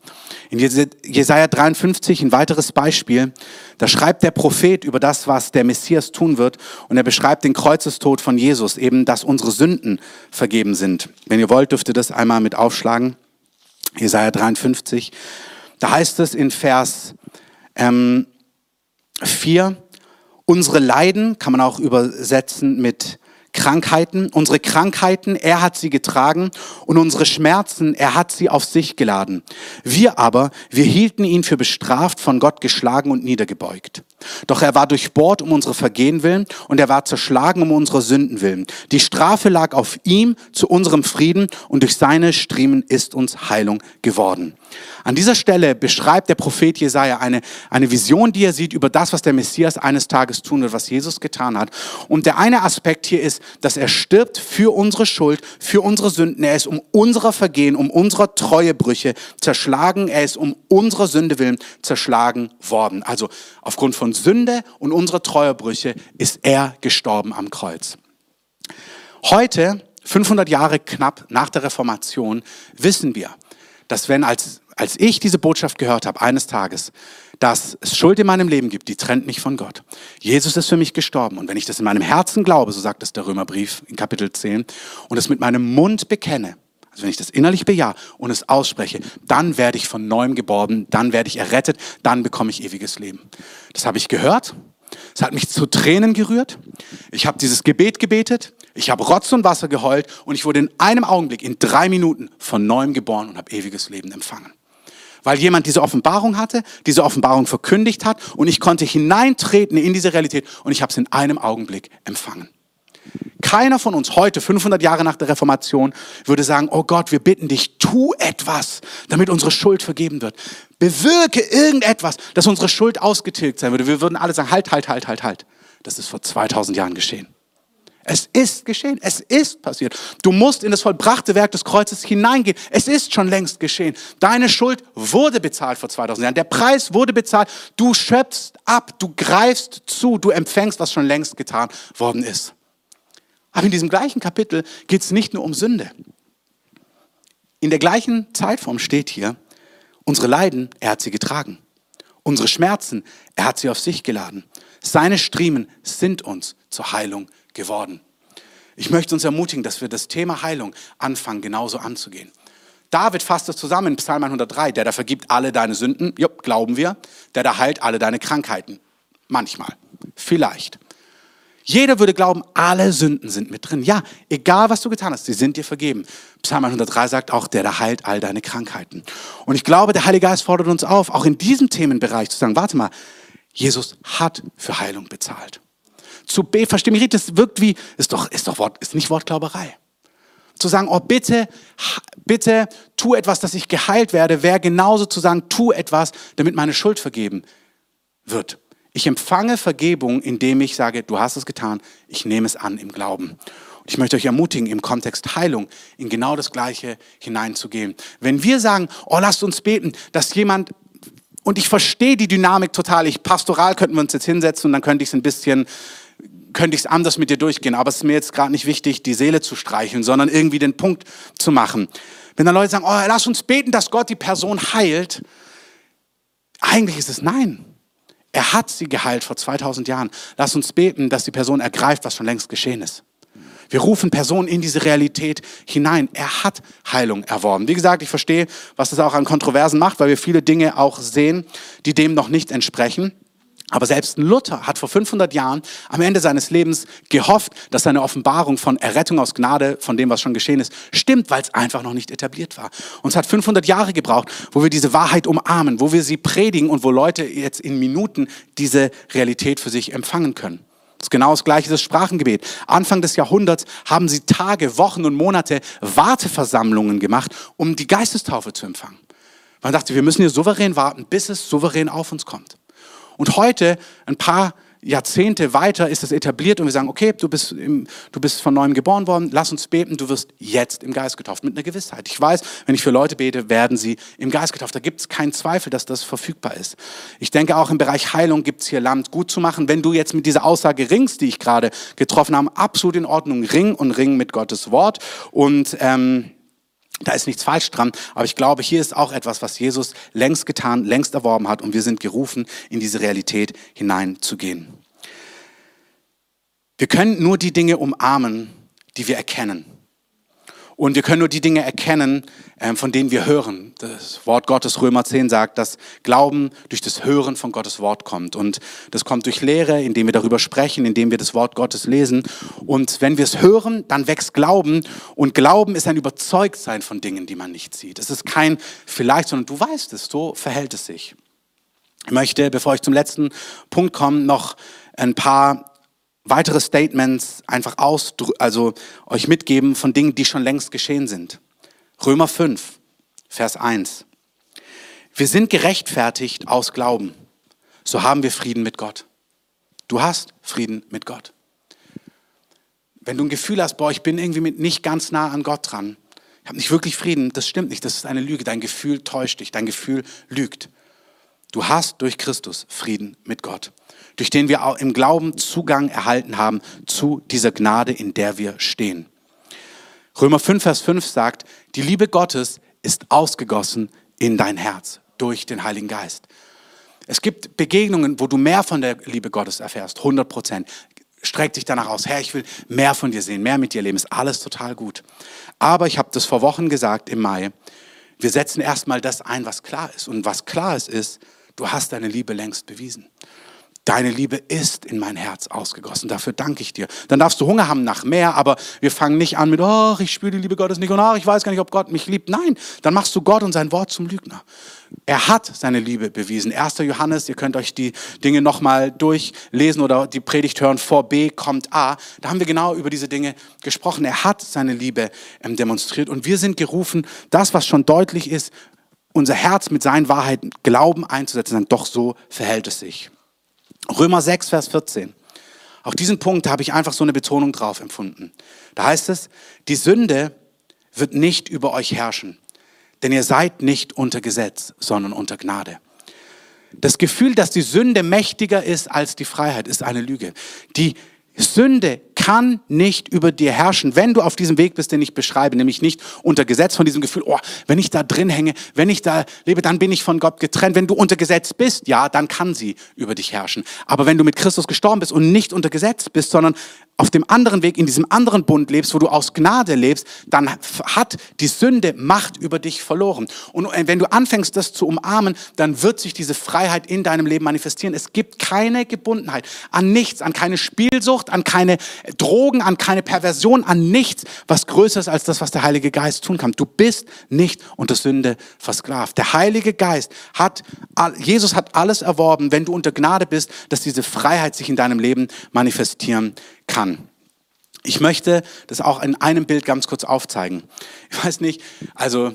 Speaker 1: In Jesaja 53 ein weiteres Beispiel. Da schreibt der Prophet über das, was der Messias tun wird. Und er beschreibt den Kreuzestod von Jesus, eben, dass unsere Sünden vergeben sind. Wenn ihr wollt, dürft ihr das einmal mit aufschlagen. Jesaja 53. Da heißt es in Vers ähm, 4, unsere Leiden kann man auch übersetzen mit Krankheiten, unsere Krankheiten, er hat sie getragen und unsere Schmerzen, er hat sie auf sich geladen. Wir aber, wir hielten ihn für bestraft, von Gott geschlagen und niedergebeugt. Doch er war durchbohrt um unsere Vergehen willen und er war zerschlagen um unsere Sünden willen. Die Strafe lag auf ihm zu unserem Frieden und durch seine Striemen ist uns Heilung geworden. An dieser Stelle beschreibt der Prophet Jesaja eine, eine Vision, die er sieht über das, was der Messias eines Tages tun wird, was Jesus getan hat. Und der eine Aspekt hier ist, dass er stirbt für unsere Schuld, für unsere Sünden. Er ist um unserer Vergehen, um unserer Treuebrüche zerschlagen. Er ist um unserer Sünde willen zerschlagen worden. Also aufgrund von Sünde und unserer Treuebrüche ist er gestorben am Kreuz. Heute, 500 Jahre knapp nach der Reformation, wissen wir, dass wenn als, als ich diese Botschaft gehört habe, eines Tages, dass es Schuld in meinem Leben gibt, die trennt mich von Gott. Jesus ist für mich gestorben. Und wenn ich das in meinem Herzen glaube, so sagt es der Römerbrief in Kapitel 10, und es mit meinem Mund bekenne, also wenn ich das innerlich bejahe und es ausspreche, dann werde ich von neuem geboren, dann werde ich errettet, dann bekomme ich ewiges Leben. Das habe ich gehört. Es hat mich zu Tränen gerührt. Ich habe dieses Gebet gebetet. Ich habe Rotz und Wasser geheult und ich wurde in einem Augenblick, in drei Minuten von neuem geboren und habe ewiges Leben empfangen. Weil jemand diese Offenbarung hatte, diese Offenbarung verkündigt hat und ich konnte hineintreten in diese Realität und ich habe es in einem Augenblick empfangen. Keiner von uns heute, 500 Jahre nach der Reformation, würde sagen, oh Gott, wir bitten dich, tu etwas, damit unsere Schuld vergeben wird. Bewirke irgendetwas, dass unsere Schuld ausgetilgt sein würde. Wir würden alle sagen, halt, halt, halt, halt, halt. Das ist vor 2000 Jahren geschehen. Es ist geschehen. Es ist passiert. Du musst in das vollbrachte Werk des Kreuzes hineingehen. Es ist schon längst geschehen. Deine Schuld wurde bezahlt vor 2000 Jahren. Der Preis wurde bezahlt. Du schöpfst ab. Du greifst zu. Du empfängst, was schon längst getan worden ist. Aber in diesem gleichen Kapitel geht es nicht nur um Sünde. In der gleichen Zeitform steht hier, unsere Leiden, er hat sie getragen. Unsere Schmerzen, er hat sie auf sich geladen. Seine Striemen sind uns zur Heilung geworden. Ich möchte uns ermutigen, dass wir das Thema Heilung anfangen, genauso anzugehen. David fasst es zusammen in Psalm 103, der da vergibt alle deine Sünden, jupp, glauben wir, der da heilt alle deine Krankheiten. Manchmal, vielleicht. Jeder würde glauben, alle Sünden sind mit drin. Ja, egal was du getan hast, sie sind dir vergeben. Psalm 103 sagt auch, der da heilt all deine Krankheiten. Und ich glaube, der Heilige Geist fordert uns auf, auch in diesem Themenbereich zu sagen, warte mal, Jesus hat für Heilung bezahlt. Zu B, versteh mich richtig, das wirkt wie, ist doch, ist doch Wort, ist nicht Wortglauberei. Zu sagen, oh bitte, bitte, tu etwas, dass ich geheilt werde, wäre genauso zu sagen, tu etwas, damit meine Schuld vergeben wird. Ich empfange Vergebung, indem ich sage, du hast es getan, ich nehme es an im Glauben. Und ich möchte euch ermutigen, im Kontext Heilung in genau das Gleiche hineinzugehen. Wenn wir sagen, oh, lasst uns beten, dass jemand, und ich verstehe die Dynamik total, ich pastoral könnten wir uns jetzt hinsetzen und dann könnte ich es ein bisschen, könnte ich es anders mit dir durchgehen, aber es ist mir jetzt gerade nicht wichtig, die Seele zu streicheln, sondern irgendwie den Punkt zu machen. Wenn dann Leute sagen, oh, lass uns beten, dass Gott die Person heilt, eigentlich ist es nein. Er hat sie geheilt vor 2000 Jahren. Lass uns beten, dass die Person ergreift, was schon längst geschehen ist. Wir rufen Personen in diese Realität hinein. Er hat Heilung erworben. Wie gesagt, ich verstehe, was das auch an Kontroversen macht, weil wir viele Dinge auch sehen, die dem noch nicht entsprechen. Aber selbst Luther hat vor 500 Jahren am Ende seines Lebens gehofft, dass seine Offenbarung von Errettung aus Gnade, von dem, was schon geschehen ist, stimmt, weil es einfach noch nicht etabliert war. Und es hat 500 Jahre gebraucht, wo wir diese Wahrheit umarmen, wo wir sie predigen und wo Leute jetzt in Minuten diese Realität für sich empfangen können. Das ist genau das gleiche das Sprachengebet. Anfang des Jahrhunderts haben sie Tage, Wochen und Monate Warteversammlungen gemacht, um die Geistestaufe zu empfangen. Man dachte, wir müssen hier souverän warten, bis es souverän auf uns kommt. Und heute, ein paar Jahrzehnte weiter ist es etabliert und wir sagen, okay, du bist, im, du bist von neuem geboren worden, lass uns beten, du wirst jetzt im Geist getauft, mit einer Gewissheit. Ich weiß, wenn ich für Leute bete, werden sie im Geist getauft. Da gibt es keinen Zweifel, dass das verfügbar ist. Ich denke auch im Bereich Heilung gibt es hier Land gut zu machen. Wenn du jetzt mit dieser Aussage ringst, die ich gerade getroffen habe, absolut in Ordnung, ring und ring mit Gottes Wort und ähm, da ist nichts falsch dran, aber ich glaube, hier ist auch etwas, was Jesus längst getan, längst erworben hat und wir sind gerufen, in diese Realität hineinzugehen. Wir können nur die Dinge umarmen, die wir erkennen. Und wir können nur die Dinge erkennen, ähm, von denen wir hören. Das Wort Gottes, Römer 10, sagt, dass Glauben durch das Hören von Gottes Wort kommt. Und das kommt durch Lehre, indem wir darüber sprechen, indem wir das Wort Gottes lesen. Und wenn wir es hören, dann wächst Glauben. Und Glauben ist ein Überzeugtsein von Dingen, die man nicht sieht. Es ist kein vielleicht, sondern du weißt es, so verhält es sich. Ich möchte, bevor ich zum letzten Punkt komme, noch ein paar weitere Statements einfach aus, also euch mitgeben von Dingen, die schon längst geschehen sind. Römer 5, Vers 1. Wir sind gerechtfertigt aus Glauben. So haben wir Frieden mit Gott. Du hast Frieden mit Gott. Wenn du ein Gefühl hast, boah, ich bin irgendwie nicht ganz nah an Gott dran, ich habe nicht wirklich Frieden, das stimmt nicht, das ist eine Lüge. Dein Gefühl täuscht dich, dein Gefühl lügt. Du hast durch Christus Frieden mit Gott durch den wir auch im Glauben Zugang erhalten haben zu dieser Gnade, in der wir stehen. Römer 5, Vers 5 sagt, die Liebe Gottes ist ausgegossen in dein Herz durch den Heiligen Geist. Es gibt Begegnungen, wo du mehr von der Liebe Gottes erfährst, 100 Prozent. Streck dich danach aus, Herr, ich will mehr von dir sehen, mehr mit dir leben, ist alles total gut. Aber ich habe das vor Wochen gesagt im Mai, wir setzen erstmal das ein, was klar ist. Und was klar ist, ist, du hast deine Liebe längst bewiesen. Deine Liebe ist in mein Herz ausgegossen. Dafür danke ich dir. Dann darfst du Hunger haben nach mehr, aber wir fangen nicht an mit, oh, ich spüre die Liebe Gottes nicht und oh, ich weiß gar nicht, ob Gott mich liebt. Nein, dann machst du Gott und sein Wort zum Lügner. Er hat seine Liebe bewiesen. 1. Johannes, ihr könnt euch die Dinge nochmal durchlesen oder die Predigt hören. Vor B kommt A. Da haben wir genau über diese Dinge gesprochen. Er hat seine Liebe ähm, demonstriert und wir sind gerufen, das, was schon deutlich ist, unser Herz mit seinen Wahrheiten Glauben einzusetzen. Dann doch so verhält es sich. Römer 6, Vers 14. Auch diesen Punkt habe ich einfach so eine Betonung drauf empfunden. Da heißt es, die Sünde wird nicht über euch herrschen, denn ihr seid nicht unter Gesetz, sondern unter Gnade. Das Gefühl, dass die Sünde mächtiger ist als die Freiheit, ist eine Lüge. Die Sünde kann nicht über dir herrschen, wenn du auf diesem Weg bist, den ich beschreibe, nämlich nicht unter Gesetz von diesem Gefühl, oh, wenn ich da drin hänge, wenn ich da lebe, dann bin ich von Gott getrennt. Wenn du unter Gesetz bist, ja, dann kann sie über dich herrschen. Aber wenn du mit Christus gestorben bist und nicht unter Gesetz bist, sondern auf dem anderen Weg, in diesem anderen Bund lebst, wo du aus Gnade lebst, dann hat die Sünde Macht über dich verloren. Und wenn du anfängst, das zu umarmen, dann wird sich diese Freiheit in deinem Leben manifestieren. Es gibt keine Gebundenheit an nichts, an keine Spielsucht, an keine Drogen, an keine Perversion, an nichts, was größer ist als das, was der Heilige Geist tun kann. Du bist nicht unter Sünde versklavt. Der Heilige Geist hat, Jesus hat alles erworben, wenn du unter Gnade bist, dass diese Freiheit sich in deinem Leben manifestieren kann. Ich möchte das auch in einem Bild ganz kurz aufzeigen. Ich weiß nicht, also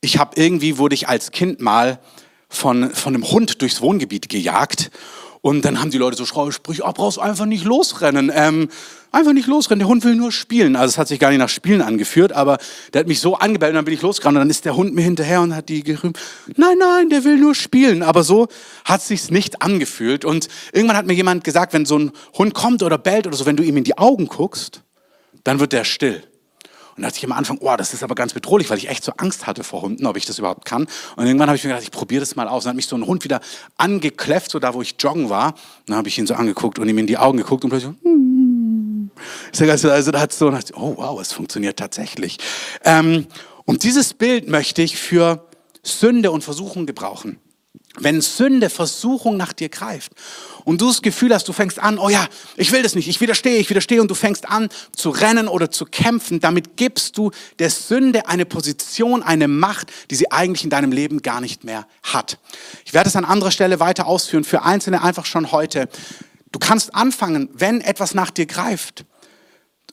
Speaker 1: ich habe irgendwie, wurde ich als Kind mal von, von einem Hund durchs Wohngebiet gejagt und dann haben die Leute so Sprüche, oh, brauchst einfach nicht losrennen. Ähm, einfach nicht losrennen, der Hund will nur spielen. Also es hat sich gar nicht nach Spielen angeführt, aber der hat mich so angebellt und dann bin ich losgerannt und dann ist der Hund mir hinterher und hat die gerühmt, nein, nein, der will nur spielen. Aber so hat es sich nicht angefühlt. Und irgendwann hat mir jemand gesagt, wenn so ein Hund kommt oder bellt oder so, wenn du ihm in die Augen guckst, dann wird der still. Und da dachte ich am Anfang, oh, das ist aber ganz bedrohlich, weil ich echt so Angst hatte vor Hunden, ob ich das überhaupt kann. Und irgendwann habe ich mir gedacht, ich probiere das mal aus. Und dann hat mich so ein Hund wieder angekläfft, so da, wo ich joggen war. Und dann habe ich ihn so angeguckt und ihm in die Augen geguckt und plötzlich so, hm. also, also da hat so, oh wow, es funktioniert tatsächlich. Ähm, und dieses Bild möchte ich für Sünde und Versuchung gebrauchen. Wenn Sünde, Versuchung nach dir greift und du das Gefühl hast, du fängst an, oh ja, ich will das nicht, ich widerstehe, ich widerstehe und du fängst an zu rennen oder zu kämpfen, damit gibst du der Sünde eine Position, eine Macht, die sie eigentlich in deinem Leben gar nicht mehr hat. Ich werde es an anderer Stelle weiter ausführen, für Einzelne einfach schon heute. Du kannst anfangen, wenn etwas nach dir greift,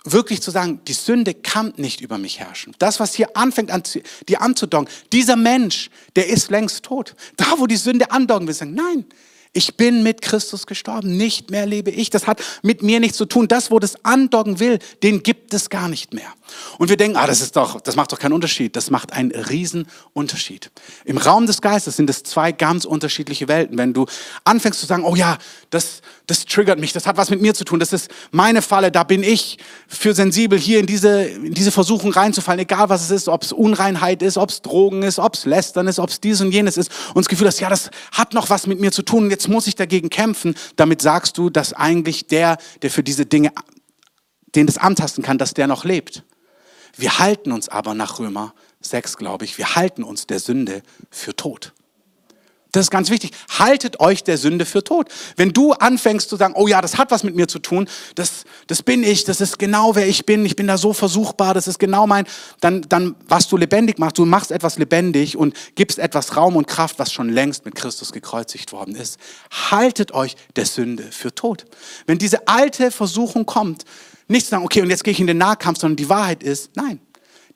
Speaker 1: wirklich zu sagen, die Sünde kann nicht über mich herrschen. Das, was hier anfängt, an, dir anzudocken, dieser Mensch, der ist längst tot. Da, wo die Sünde andocken will, sagen, nein, ich bin mit Christus gestorben, nicht mehr lebe ich. Das hat mit mir nichts zu tun. Das, wo das andocken will, den gibt es gar nicht mehr. Und wir denken, ah, das ist doch, das macht doch keinen Unterschied. Das macht einen riesen Unterschied. Im Raum des Geistes sind es zwei ganz unterschiedliche Welten. Wenn du anfängst zu sagen, oh ja, das, das triggert mich, das hat was mit mir zu tun, das ist meine Falle, da bin ich für sensibel, hier in diese, in diese Versuchung reinzufallen, egal was es ist, ob es Unreinheit ist, ob es Drogen ist, ob es Lästern ist, ob es dies und jenes ist. Und das Gefühl hast, ja, das hat noch was mit mir zu tun, jetzt muss ich dagegen kämpfen. Damit sagst du, dass eigentlich der, der für diese Dinge, den das antasten kann, dass der noch lebt. Wir halten uns aber nach Römer 6, glaube ich, wir halten uns der Sünde für tot. Das ist ganz wichtig. Haltet euch der Sünde für tot. Wenn du anfängst zu sagen, oh ja, das hat was mit mir zu tun, das, das bin ich, das ist genau wer ich bin, ich bin da so versuchbar, das ist genau mein, dann, dann, was du lebendig machst, du machst etwas lebendig und gibst etwas Raum und Kraft, was schon längst mit Christus gekreuzigt worden ist. Haltet euch der Sünde für tot. Wenn diese alte Versuchung kommt, nicht zu sagen, okay, und jetzt gehe ich in den Nahkampf, sondern die Wahrheit ist, nein,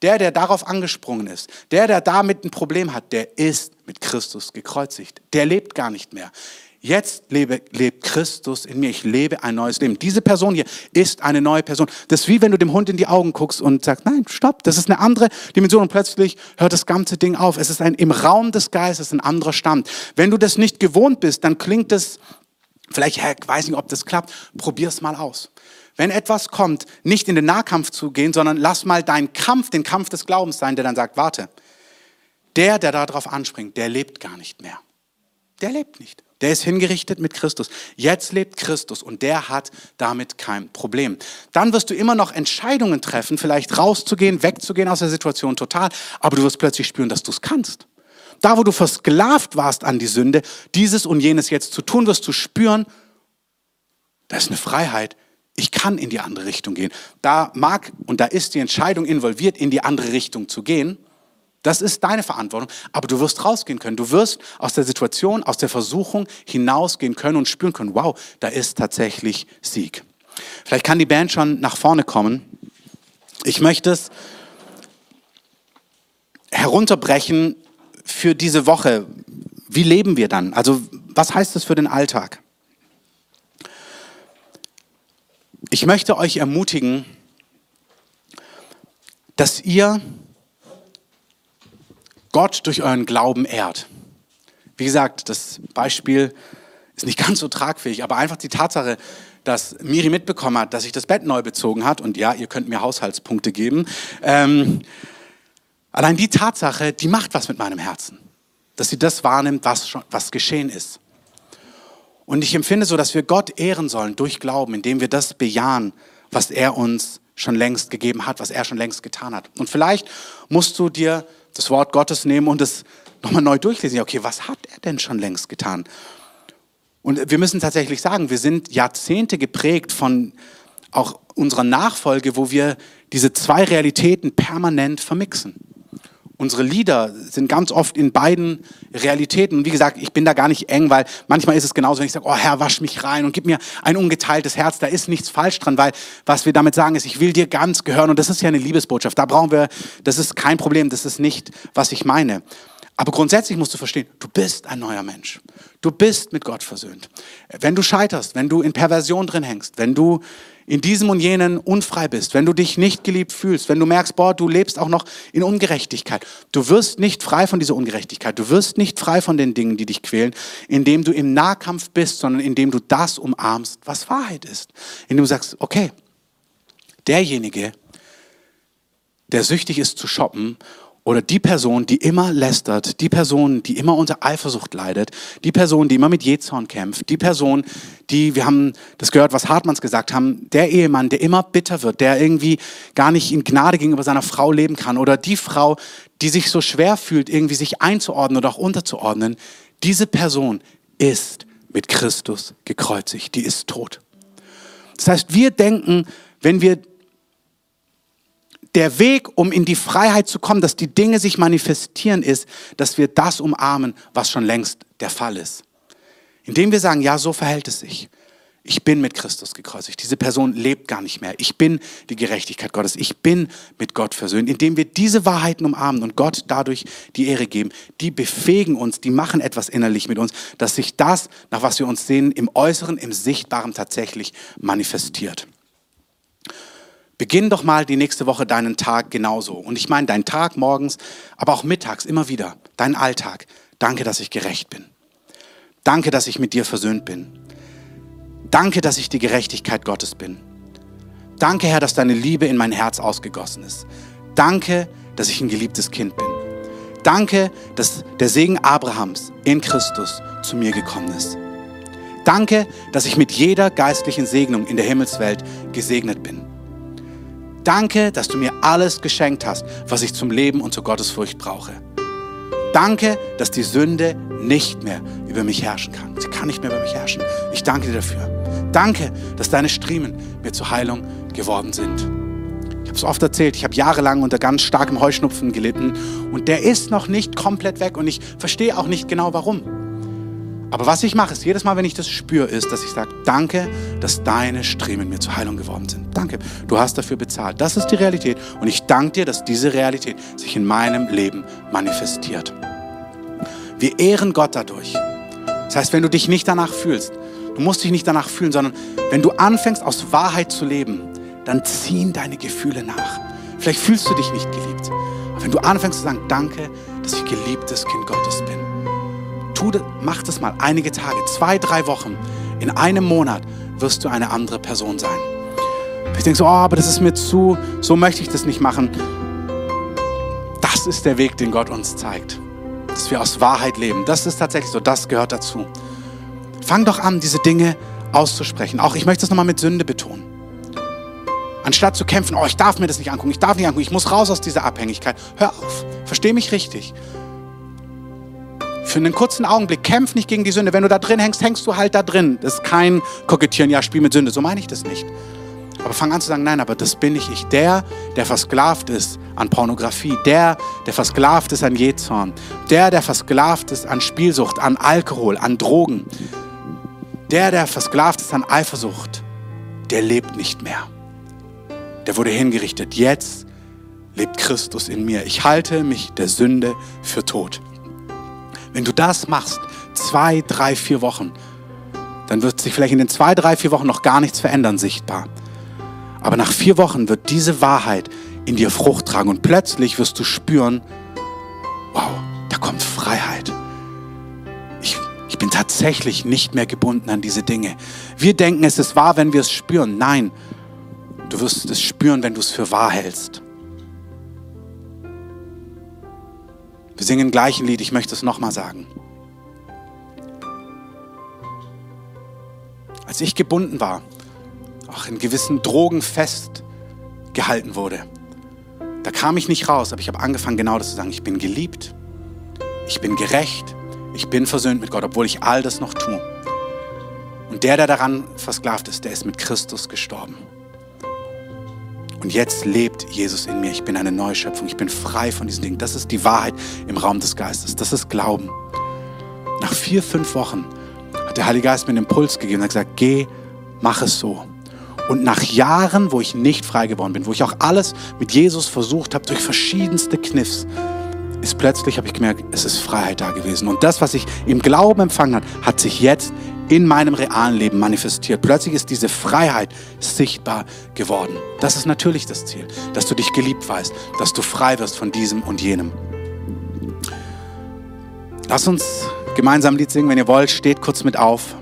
Speaker 1: der, der darauf angesprungen ist, der, der damit ein Problem hat, der ist mit Christus gekreuzigt. Der lebt gar nicht mehr. Jetzt lebe, lebt Christus in mir. Ich lebe ein neues Leben. Diese Person hier ist eine neue Person. Das ist wie wenn du dem Hund in die Augen guckst und sagst, nein, stopp, das ist eine andere Dimension und plötzlich hört das ganze Ding auf. Es ist ein, im Raum des Geistes ein anderer Stand. Wenn du das nicht gewohnt bist, dann klingt es, vielleicht, ich weiß nicht, ob das klappt, probier es mal aus wenn etwas kommt, nicht in den Nahkampf zu gehen, sondern lass mal deinen Kampf, den Kampf des Glaubens sein, der dann sagt, warte, der, der darauf anspringt, der lebt gar nicht mehr. Der lebt nicht. Der ist hingerichtet mit Christus. Jetzt lebt Christus und der hat damit kein Problem. Dann wirst du immer noch Entscheidungen treffen, vielleicht rauszugehen, wegzugehen aus der Situation total, aber du wirst plötzlich spüren, dass du es kannst. Da, wo du versklavt warst an die Sünde, dieses und jenes jetzt zu tun, wirst du spüren, da ist eine Freiheit, ich kann in die andere Richtung gehen. Da mag und da ist die Entscheidung involviert, in die andere Richtung zu gehen. Das ist deine Verantwortung, aber du wirst rausgehen können. Du wirst aus der Situation, aus der Versuchung hinausgehen können und spüren können, wow, da ist tatsächlich Sieg. Vielleicht kann die Band schon nach vorne kommen. Ich möchte es herunterbrechen für diese Woche. Wie leben wir dann? Also was heißt das für den Alltag? Ich möchte euch ermutigen, dass ihr Gott durch euren Glauben ehrt. Wie gesagt, das Beispiel ist nicht ganz so tragfähig, aber einfach die Tatsache, dass Miri mitbekommen hat, dass sich das Bett neu bezogen hat, und ja, ihr könnt mir Haushaltspunkte geben, ähm, allein die Tatsache, die macht was mit meinem Herzen, dass sie das wahrnimmt, was, schon, was geschehen ist. Und ich empfinde so, dass wir Gott ehren sollen durch Glauben, indem wir das bejahen, was er uns schon längst gegeben hat, was er schon längst getan hat. Und vielleicht musst du dir das Wort Gottes nehmen und es nochmal neu durchlesen. Okay, was hat er denn schon längst getan? Und wir müssen tatsächlich sagen, wir sind Jahrzehnte geprägt von auch unserer Nachfolge, wo wir diese zwei Realitäten permanent vermixen. Unsere Lieder sind ganz oft in beiden Realitäten. Und wie gesagt, ich bin da gar nicht eng, weil manchmal ist es genauso, wenn ich sage, oh Herr, wasch mich rein und gib mir ein ungeteiltes Herz. Da ist nichts falsch dran, weil was wir damit sagen ist, ich will dir ganz gehören. Und das ist ja eine Liebesbotschaft. Da brauchen wir, das ist kein Problem. Das ist nicht, was ich meine. Aber grundsätzlich musst du verstehen, du bist ein neuer Mensch. Du bist mit Gott versöhnt. Wenn du scheiterst, wenn du in Perversion drin hängst, wenn du in diesem und jenen unfrei bist, wenn du dich nicht geliebt fühlst, wenn du merkst, boah, du lebst auch noch in Ungerechtigkeit, du wirst nicht frei von dieser Ungerechtigkeit, du wirst nicht frei von den Dingen, die dich quälen, indem du im Nahkampf bist, sondern indem du das umarmst, was Wahrheit ist. Indem du sagst, okay, derjenige, der süchtig ist zu shoppen oder die Person, die immer lästert, die Person, die immer unter Eifersucht leidet, die Person, die immer mit Jezorn kämpft, die Person, die, wir haben das gehört, was Hartmanns gesagt haben, der Ehemann, der immer bitter wird, der irgendwie gar nicht in Gnade gegenüber seiner Frau leben kann. Oder die Frau, die sich so schwer fühlt, irgendwie sich einzuordnen oder auch unterzuordnen, diese Person ist mit Christus gekreuzigt, die ist tot. Das heißt, wir denken, wenn wir der Weg, um in die Freiheit zu kommen, dass die Dinge sich manifestieren, ist, dass wir das umarmen, was schon längst der Fall ist. Indem wir sagen, ja, so verhält es sich. ich bin mit Christus gekreuzigt. Diese Person lebt gar nicht mehr. Ich bin die Gerechtigkeit Gottes. Ich bin mit Gott versöhnt. Indem wir diese Wahrheiten umarmen und Gott dadurch die Ehre geben, die befähigen uns, die machen etwas innerlich mit uns, dass sich das, nach was wir uns sehen, im Äußeren, im Sichtbaren tatsächlich manifestiert. Beginn doch mal die nächste Woche deinen Tag genauso. Und ich meine deinen Tag morgens, aber auch mittags immer wieder. Deinen Alltag. Danke, dass ich gerecht bin. Danke, dass ich mit dir versöhnt bin. Danke, dass ich die Gerechtigkeit Gottes bin. Danke, Herr, dass deine Liebe in mein Herz ausgegossen ist. Danke, dass ich ein geliebtes Kind bin. Danke, dass der Segen Abrahams in Christus zu mir gekommen ist. Danke, dass ich mit jeder geistlichen Segnung in der Himmelswelt gesegnet bin. Danke, dass du mir alles geschenkt hast, was ich zum Leben und zur Gottesfurcht brauche. Danke, dass die Sünde nicht mehr über mich herrschen kann. Sie kann nicht mehr über mich herrschen. Ich danke dir dafür. Danke, dass deine Striemen mir zur Heilung geworden sind. Ich habe es oft erzählt, ich habe jahrelang unter ganz starkem Heuschnupfen gelitten und der ist noch nicht komplett weg und ich verstehe auch nicht genau warum. Aber was ich mache, ist jedes Mal, wenn ich das spüre, ist, dass ich sage, danke, dass deine Striemen mir zur Heilung geworden sind. Danke, du hast dafür bezahlt. Das ist die Realität und ich danke dir, dass diese Realität sich in meinem Leben manifestiert. Wir ehren Gott dadurch. Das heißt, wenn du dich nicht danach fühlst, du musst dich nicht danach fühlen, sondern wenn du anfängst, aus Wahrheit zu leben, dann ziehen deine Gefühle nach. Vielleicht fühlst du dich nicht geliebt. Aber wenn du anfängst zu sagen, danke, dass ich geliebtes Kind Gottes bin. Tu, mach das mal einige Tage, zwei, drei Wochen. In einem Monat wirst du eine andere Person sein. Ich denke so, oh, aber das ist mir zu, so möchte ich das nicht machen. Das ist der Weg, den Gott uns zeigt dass wir aus Wahrheit leben. Das ist tatsächlich so, das gehört dazu. Fang doch an, diese Dinge auszusprechen. Auch ich möchte es nochmal mit Sünde betonen. Anstatt zu kämpfen, oh, ich darf mir das nicht angucken, ich darf nicht angucken, ich muss raus aus dieser Abhängigkeit. Hör auf, versteh mich richtig. Für einen kurzen Augenblick, kämpf nicht gegen die Sünde. Wenn du da drin hängst, hängst du halt da drin. Das ist kein Kokettieren, ja, Spiel mit Sünde. So meine ich das nicht. Aber fang an zu sagen, nein, aber das bin nicht ich. Der, der versklavt ist an Pornografie, der, der versklavt ist an Jezorn, der, der versklavt ist an Spielsucht, an Alkohol, an Drogen, der, der versklavt ist an Eifersucht, der lebt nicht mehr. Der wurde hingerichtet. Jetzt lebt Christus in mir. Ich halte mich der Sünde für tot. Wenn du das machst, zwei, drei, vier Wochen, dann wird sich vielleicht in den zwei, drei, vier Wochen noch gar nichts verändern sichtbar. Aber nach vier Wochen wird diese Wahrheit in dir Frucht tragen und plötzlich wirst du spüren, wow, da kommt Freiheit. Ich, ich bin tatsächlich nicht mehr gebunden an diese Dinge. Wir denken, es ist wahr, wenn wir es spüren. Nein, du wirst es spüren, wenn du es für wahr hältst. Wir singen gleich ein Lied, ich möchte es nochmal sagen. Als ich gebunden war, auch in gewissen Drogen festgehalten wurde. Da kam ich nicht raus, aber ich habe angefangen, genau das zu sagen. Ich bin geliebt, ich bin gerecht, ich bin versöhnt mit Gott, obwohl ich all das noch tue. Und der, der daran versklavt ist, der ist mit Christus gestorben. Und jetzt lebt Jesus in mir. Ich bin eine Neuschöpfung. Ich bin frei von diesen Dingen. Das ist die Wahrheit im Raum des Geistes. Das ist Glauben. Nach vier, fünf Wochen hat der Heilige Geist mir einen Impuls gegeben und hat gesagt, geh, mach es so. Und nach Jahren, wo ich nicht frei geworden bin, wo ich auch alles mit Jesus versucht habe, durch verschiedenste Kniffs, ist plötzlich, habe ich gemerkt, es ist Freiheit da gewesen. Und das, was ich im Glauben empfangen hat, hat sich jetzt in meinem realen Leben manifestiert. Plötzlich ist diese Freiheit sichtbar geworden. Das ist natürlich das Ziel, dass du dich geliebt weißt, dass du frei wirst von diesem und jenem. Lass uns gemeinsam ein Lied singen, wenn ihr wollt. Steht kurz mit auf.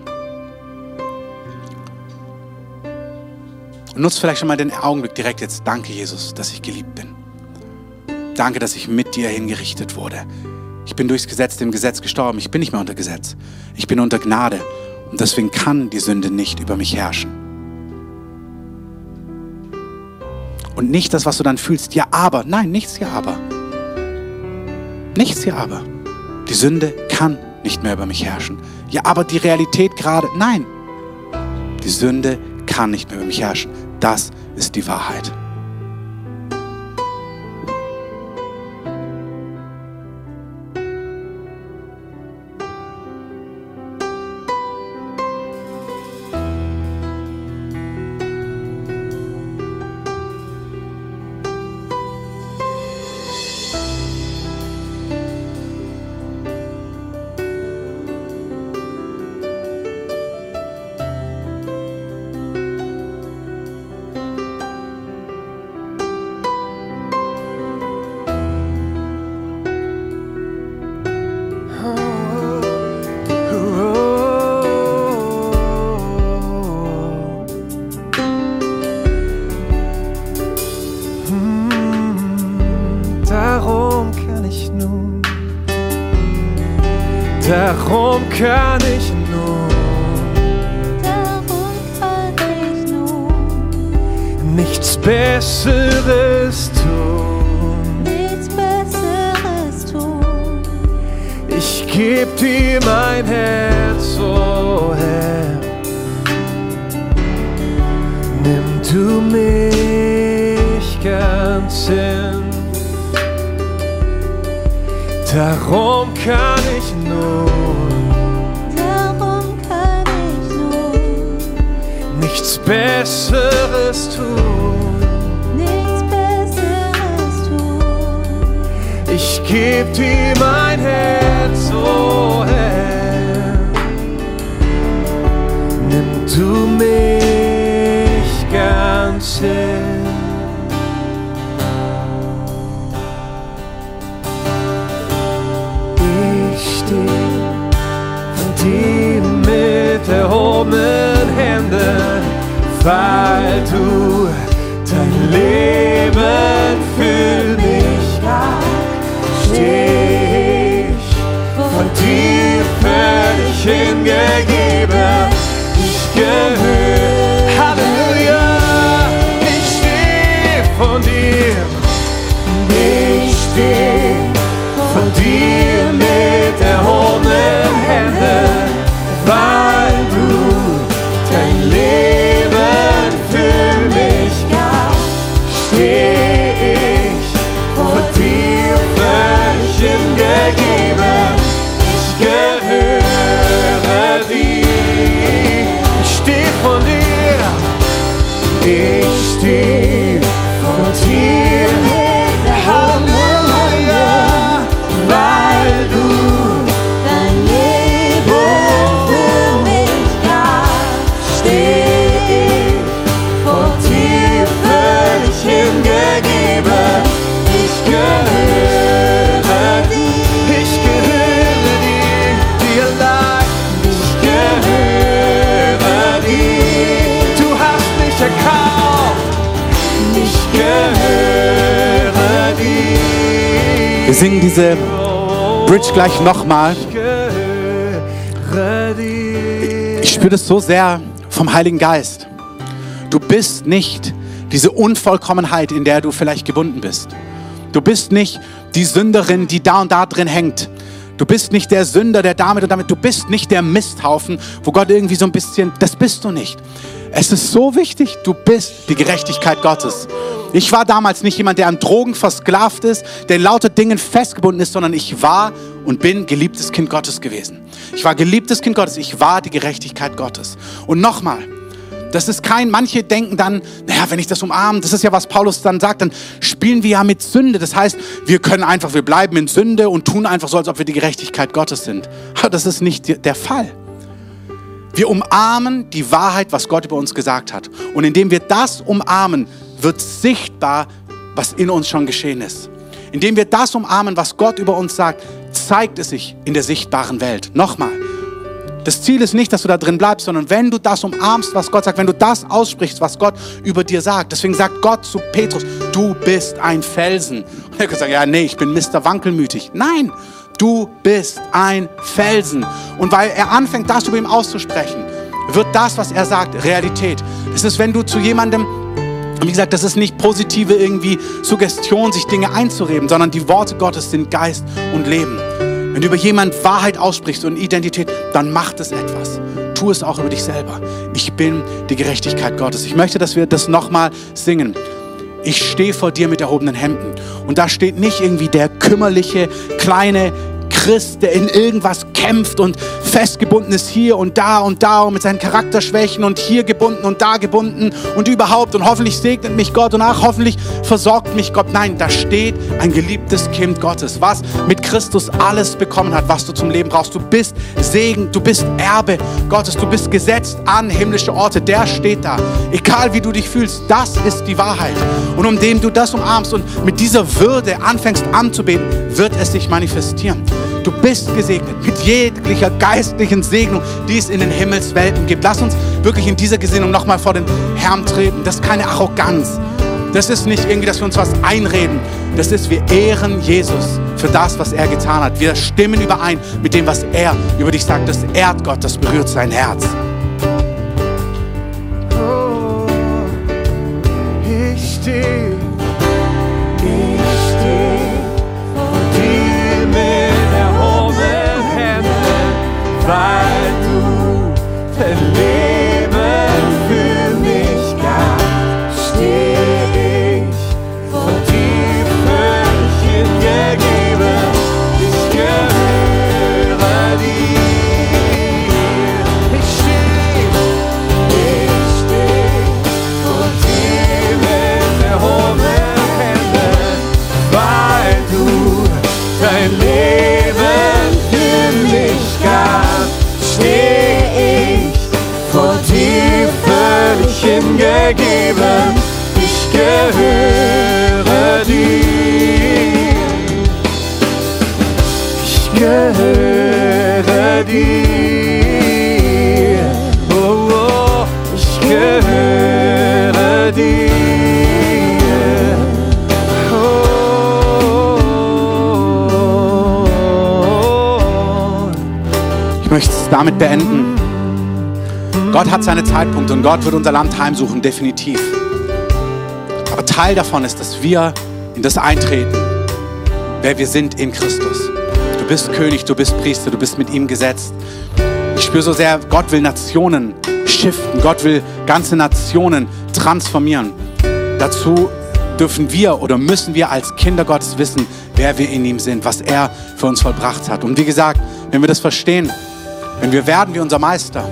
Speaker 1: Und nutzt vielleicht schon mal den Augenblick direkt jetzt. Danke, Jesus, dass ich geliebt bin. Danke, dass ich mit dir hingerichtet wurde. Ich bin durchs Gesetz, dem Gesetz gestorben. Ich bin nicht mehr unter Gesetz. Ich bin unter Gnade. Und deswegen kann die Sünde nicht über mich herrschen. Und nicht das, was du dann fühlst, ja, aber. Nein, nichts, ja, aber. Nichts, ja, aber. Die Sünde kann nicht mehr über mich herrschen. Ja, aber die Realität gerade, nein. Die Sünde kann nicht mehr über mich herrschen. Das ist die Wahrheit. Bridge gleich nochmal.
Speaker 2: Ich
Speaker 1: spüre das so sehr vom Heiligen Geist. Du bist nicht diese Unvollkommenheit, in der du vielleicht gebunden bist. Du bist nicht die Sünderin, die da und da drin hängt. Du bist nicht der Sünder, der damit und damit. Du bist nicht der Misthaufen, wo Gott irgendwie so ein bisschen. Das bist du nicht. Es ist so wichtig, du bist die Gerechtigkeit Gottes. Ich war damals nicht jemand, der an Drogen versklavt ist, der in lauter Dingen festgebunden ist, sondern ich war und bin geliebtes Kind Gottes gewesen. Ich war geliebtes Kind Gottes. Ich war die Gerechtigkeit Gottes. Und nochmal, das ist kein, manche denken dann, naja, wenn ich das umarme, das ist ja, was Paulus dann sagt, dann spielen wir ja mit Sünde. Das heißt, wir können einfach, wir bleiben in Sünde und tun einfach so, als ob wir die Gerechtigkeit Gottes sind. Aber das ist nicht der Fall. Wir umarmen die Wahrheit, was Gott über uns gesagt hat. Und indem wir das umarmen, wird sichtbar, was in uns schon geschehen ist. Indem wir das umarmen, was Gott über uns sagt, zeigt es sich in der sichtbaren Welt. Nochmal. Das Ziel ist nicht, dass du da drin bleibst, sondern wenn du das umarmst, was Gott sagt, wenn du das aussprichst, was Gott über dir sagt. Deswegen sagt Gott zu Petrus, du bist ein Felsen. Und er kann sagen, ja, nee, ich bin Mr. Wankelmütig. Nein, du bist ein Felsen. Und weil er anfängt, das über ihm auszusprechen, wird das, was er sagt, Realität. Es ist, wenn du zu jemandem und wie gesagt, das ist nicht positive irgendwie Suggestion, sich Dinge einzureden, sondern die Worte Gottes sind Geist und Leben. Wenn du über jemand Wahrheit aussprichst und Identität, dann macht es etwas. Tu es auch über dich selber. Ich bin die Gerechtigkeit Gottes. Ich möchte, dass wir das nochmal singen. Ich stehe vor dir mit erhobenen Händen. Und da steht nicht irgendwie der kümmerliche, kleine Christ, der in irgendwas kämpft und festgebunden ist hier und da und da und mit seinen Charakterschwächen und hier gebunden und da gebunden und überhaupt und hoffentlich segnet mich Gott und ach, hoffentlich versorgt mich Gott. Nein, da steht ein geliebtes Kind Gottes, was mit Christus alles bekommen hat, was du zum Leben brauchst. Du bist Segen, du bist Erbe Gottes, du bist gesetzt an himmlische Orte. Der steht da. Egal wie du dich fühlst, das ist die Wahrheit. Und indem du das umarmst und mit dieser Würde anfängst anzubeten, wird es sich manifestieren. Du bist gesegnet mit jeglicher geistlichen Segnung, die es in den Himmelswelten gibt. Lass uns wirklich in dieser Gesinnung nochmal vor den Herrn treten. Das ist keine Arroganz. Das ist nicht irgendwie, dass wir uns was einreden. Das ist, wir ehren Jesus für das, was er getan hat. Wir stimmen überein mit dem, was er über dich sagt. Das ehrt Gott, das berührt sein Herz. Damit beenden. Gott hat seine Zeitpunkte und Gott wird unser Land heimsuchen, definitiv. Aber Teil davon ist, dass wir in das eintreten, wer wir sind in Christus. Du bist König, du bist Priester, du bist mit ihm gesetzt. Ich spüre so sehr, Gott will Nationen shiften, Gott will ganze Nationen transformieren. Dazu dürfen wir oder müssen wir als Kinder Gottes wissen, wer wir in ihm sind, was er für uns vollbracht hat. Und wie gesagt, wenn wir das verstehen, wenn wir werden wie unser Meister,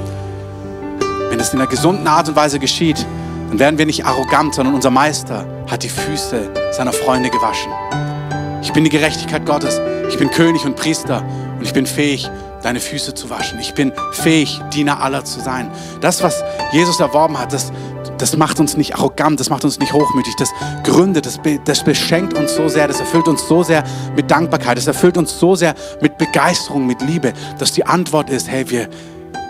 Speaker 1: wenn es in einer gesunden Art und Weise geschieht, dann werden wir nicht arrogant, sondern unser Meister hat die Füße seiner Freunde gewaschen. Ich bin die Gerechtigkeit Gottes. Ich bin König und Priester und ich bin fähig, deine Füße zu waschen. Ich bin fähig, Diener aller zu sein. Das, was Jesus erworben hat, das, das macht uns nicht arrogant, das macht uns nicht hochmütig, das gründet, das, be, das beschenkt uns so sehr, das erfüllt uns so sehr mit Dankbarkeit, das erfüllt uns so sehr mit Begeisterung, mit Liebe, dass die Antwort ist, hey, wir,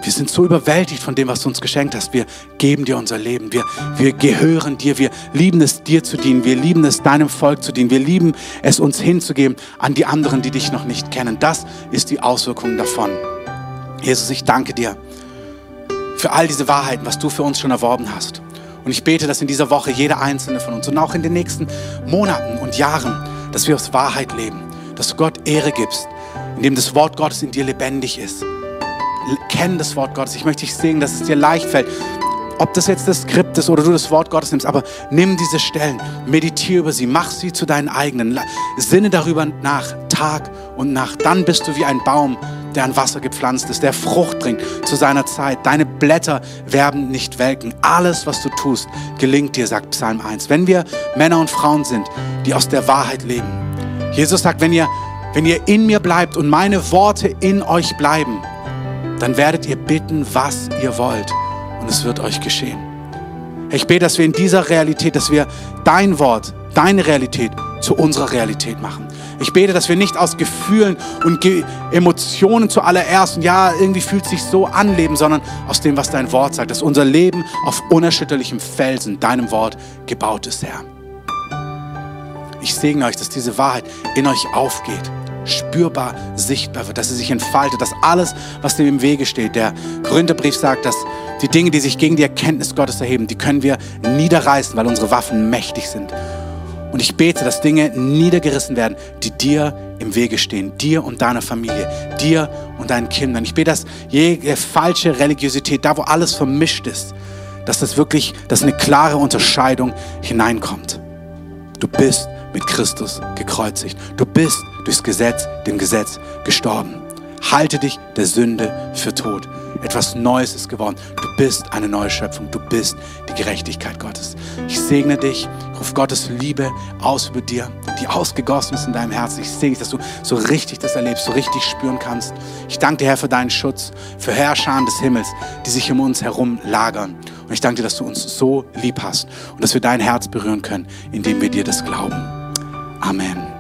Speaker 1: wir sind so überwältigt von dem, was du uns geschenkt hast. Wir geben dir unser Leben. Wir, wir gehören dir. Wir lieben es, dir zu dienen. Wir lieben es, deinem Volk zu dienen. Wir lieben es, uns hinzugeben an die anderen, die dich noch nicht kennen. Das ist die Auswirkung davon. Jesus, ich danke dir für all diese Wahrheiten, was du für uns schon erworben hast. Und ich bete, dass in dieser Woche jeder einzelne von uns und auch in den nächsten Monaten und Jahren, dass wir aus Wahrheit leben, dass du Gott Ehre gibst, indem das Wort Gottes in dir lebendig ist kenn das Wort Gottes. Ich möchte dich sehen, dass es dir leicht fällt. Ob das jetzt das Skript ist oder du das Wort Gottes nimmst, aber nimm diese Stellen, meditiere über sie, mach sie zu deinen eigenen. Sinne darüber nach, Tag und Nacht. Dann bist du wie ein Baum, der an Wasser gepflanzt ist, der Frucht bringt zu seiner Zeit. Deine Blätter werden nicht welken. Alles, was du tust, gelingt dir, sagt Psalm 1. Wenn wir Männer und Frauen sind, die aus der Wahrheit leben. Jesus sagt, wenn ihr, wenn ihr in mir bleibt und meine Worte in euch bleiben, dann werdet ihr bitten, was ihr wollt und es wird euch geschehen. Ich bete, dass wir in dieser Realität, dass wir dein Wort, deine Realität zu unserer Realität machen. Ich bete, dass wir nicht aus Gefühlen und Ge Emotionen zuallererst ja, irgendwie fühlt sich so an leben, sondern aus dem, was dein Wort sagt, dass unser Leben auf unerschütterlichem Felsen, deinem Wort, gebaut ist, Herr. Ich segne euch, dass diese Wahrheit in euch aufgeht, spürbar, sichtbar wird, dass sie sich entfaltet, dass alles, was dem im Wege steht, der Korintherbrief sagt, dass die Dinge, die sich gegen die Erkenntnis Gottes erheben, die können wir niederreißen, weil unsere Waffen mächtig sind. Und ich bete, dass Dinge niedergerissen werden, die dir im Wege stehen, dir und deiner Familie, dir und deinen Kindern. Ich bete, dass jede falsche Religiosität, da wo alles vermischt ist, dass das wirklich, dass eine klare Unterscheidung hineinkommt. Du bist mit Christus gekreuzigt. Du bist durchs Gesetz, dem Gesetz gestorben. Halte dich der Sünde für tot. Etwas Neues ist geworden. Du bist eine neue Schöpfung. Du bist die Gerechtigkeit Gottes. Ich segne dich, ich rufe Gottes Liebe aus über dir, die ausgegossen ist in deinem Herzen. Ich segne dich, dass du so richtig das erlebst, so richtig spüren kannst. Ich danke dir, Herr, für deinen Schutz, für Herrscher des Himmels, die sich um uns herum lagern. Und ich danke dir, dass du uns so lieb hast und dass wir dein Herz berühren können, indem wir dir das glauben. Amen.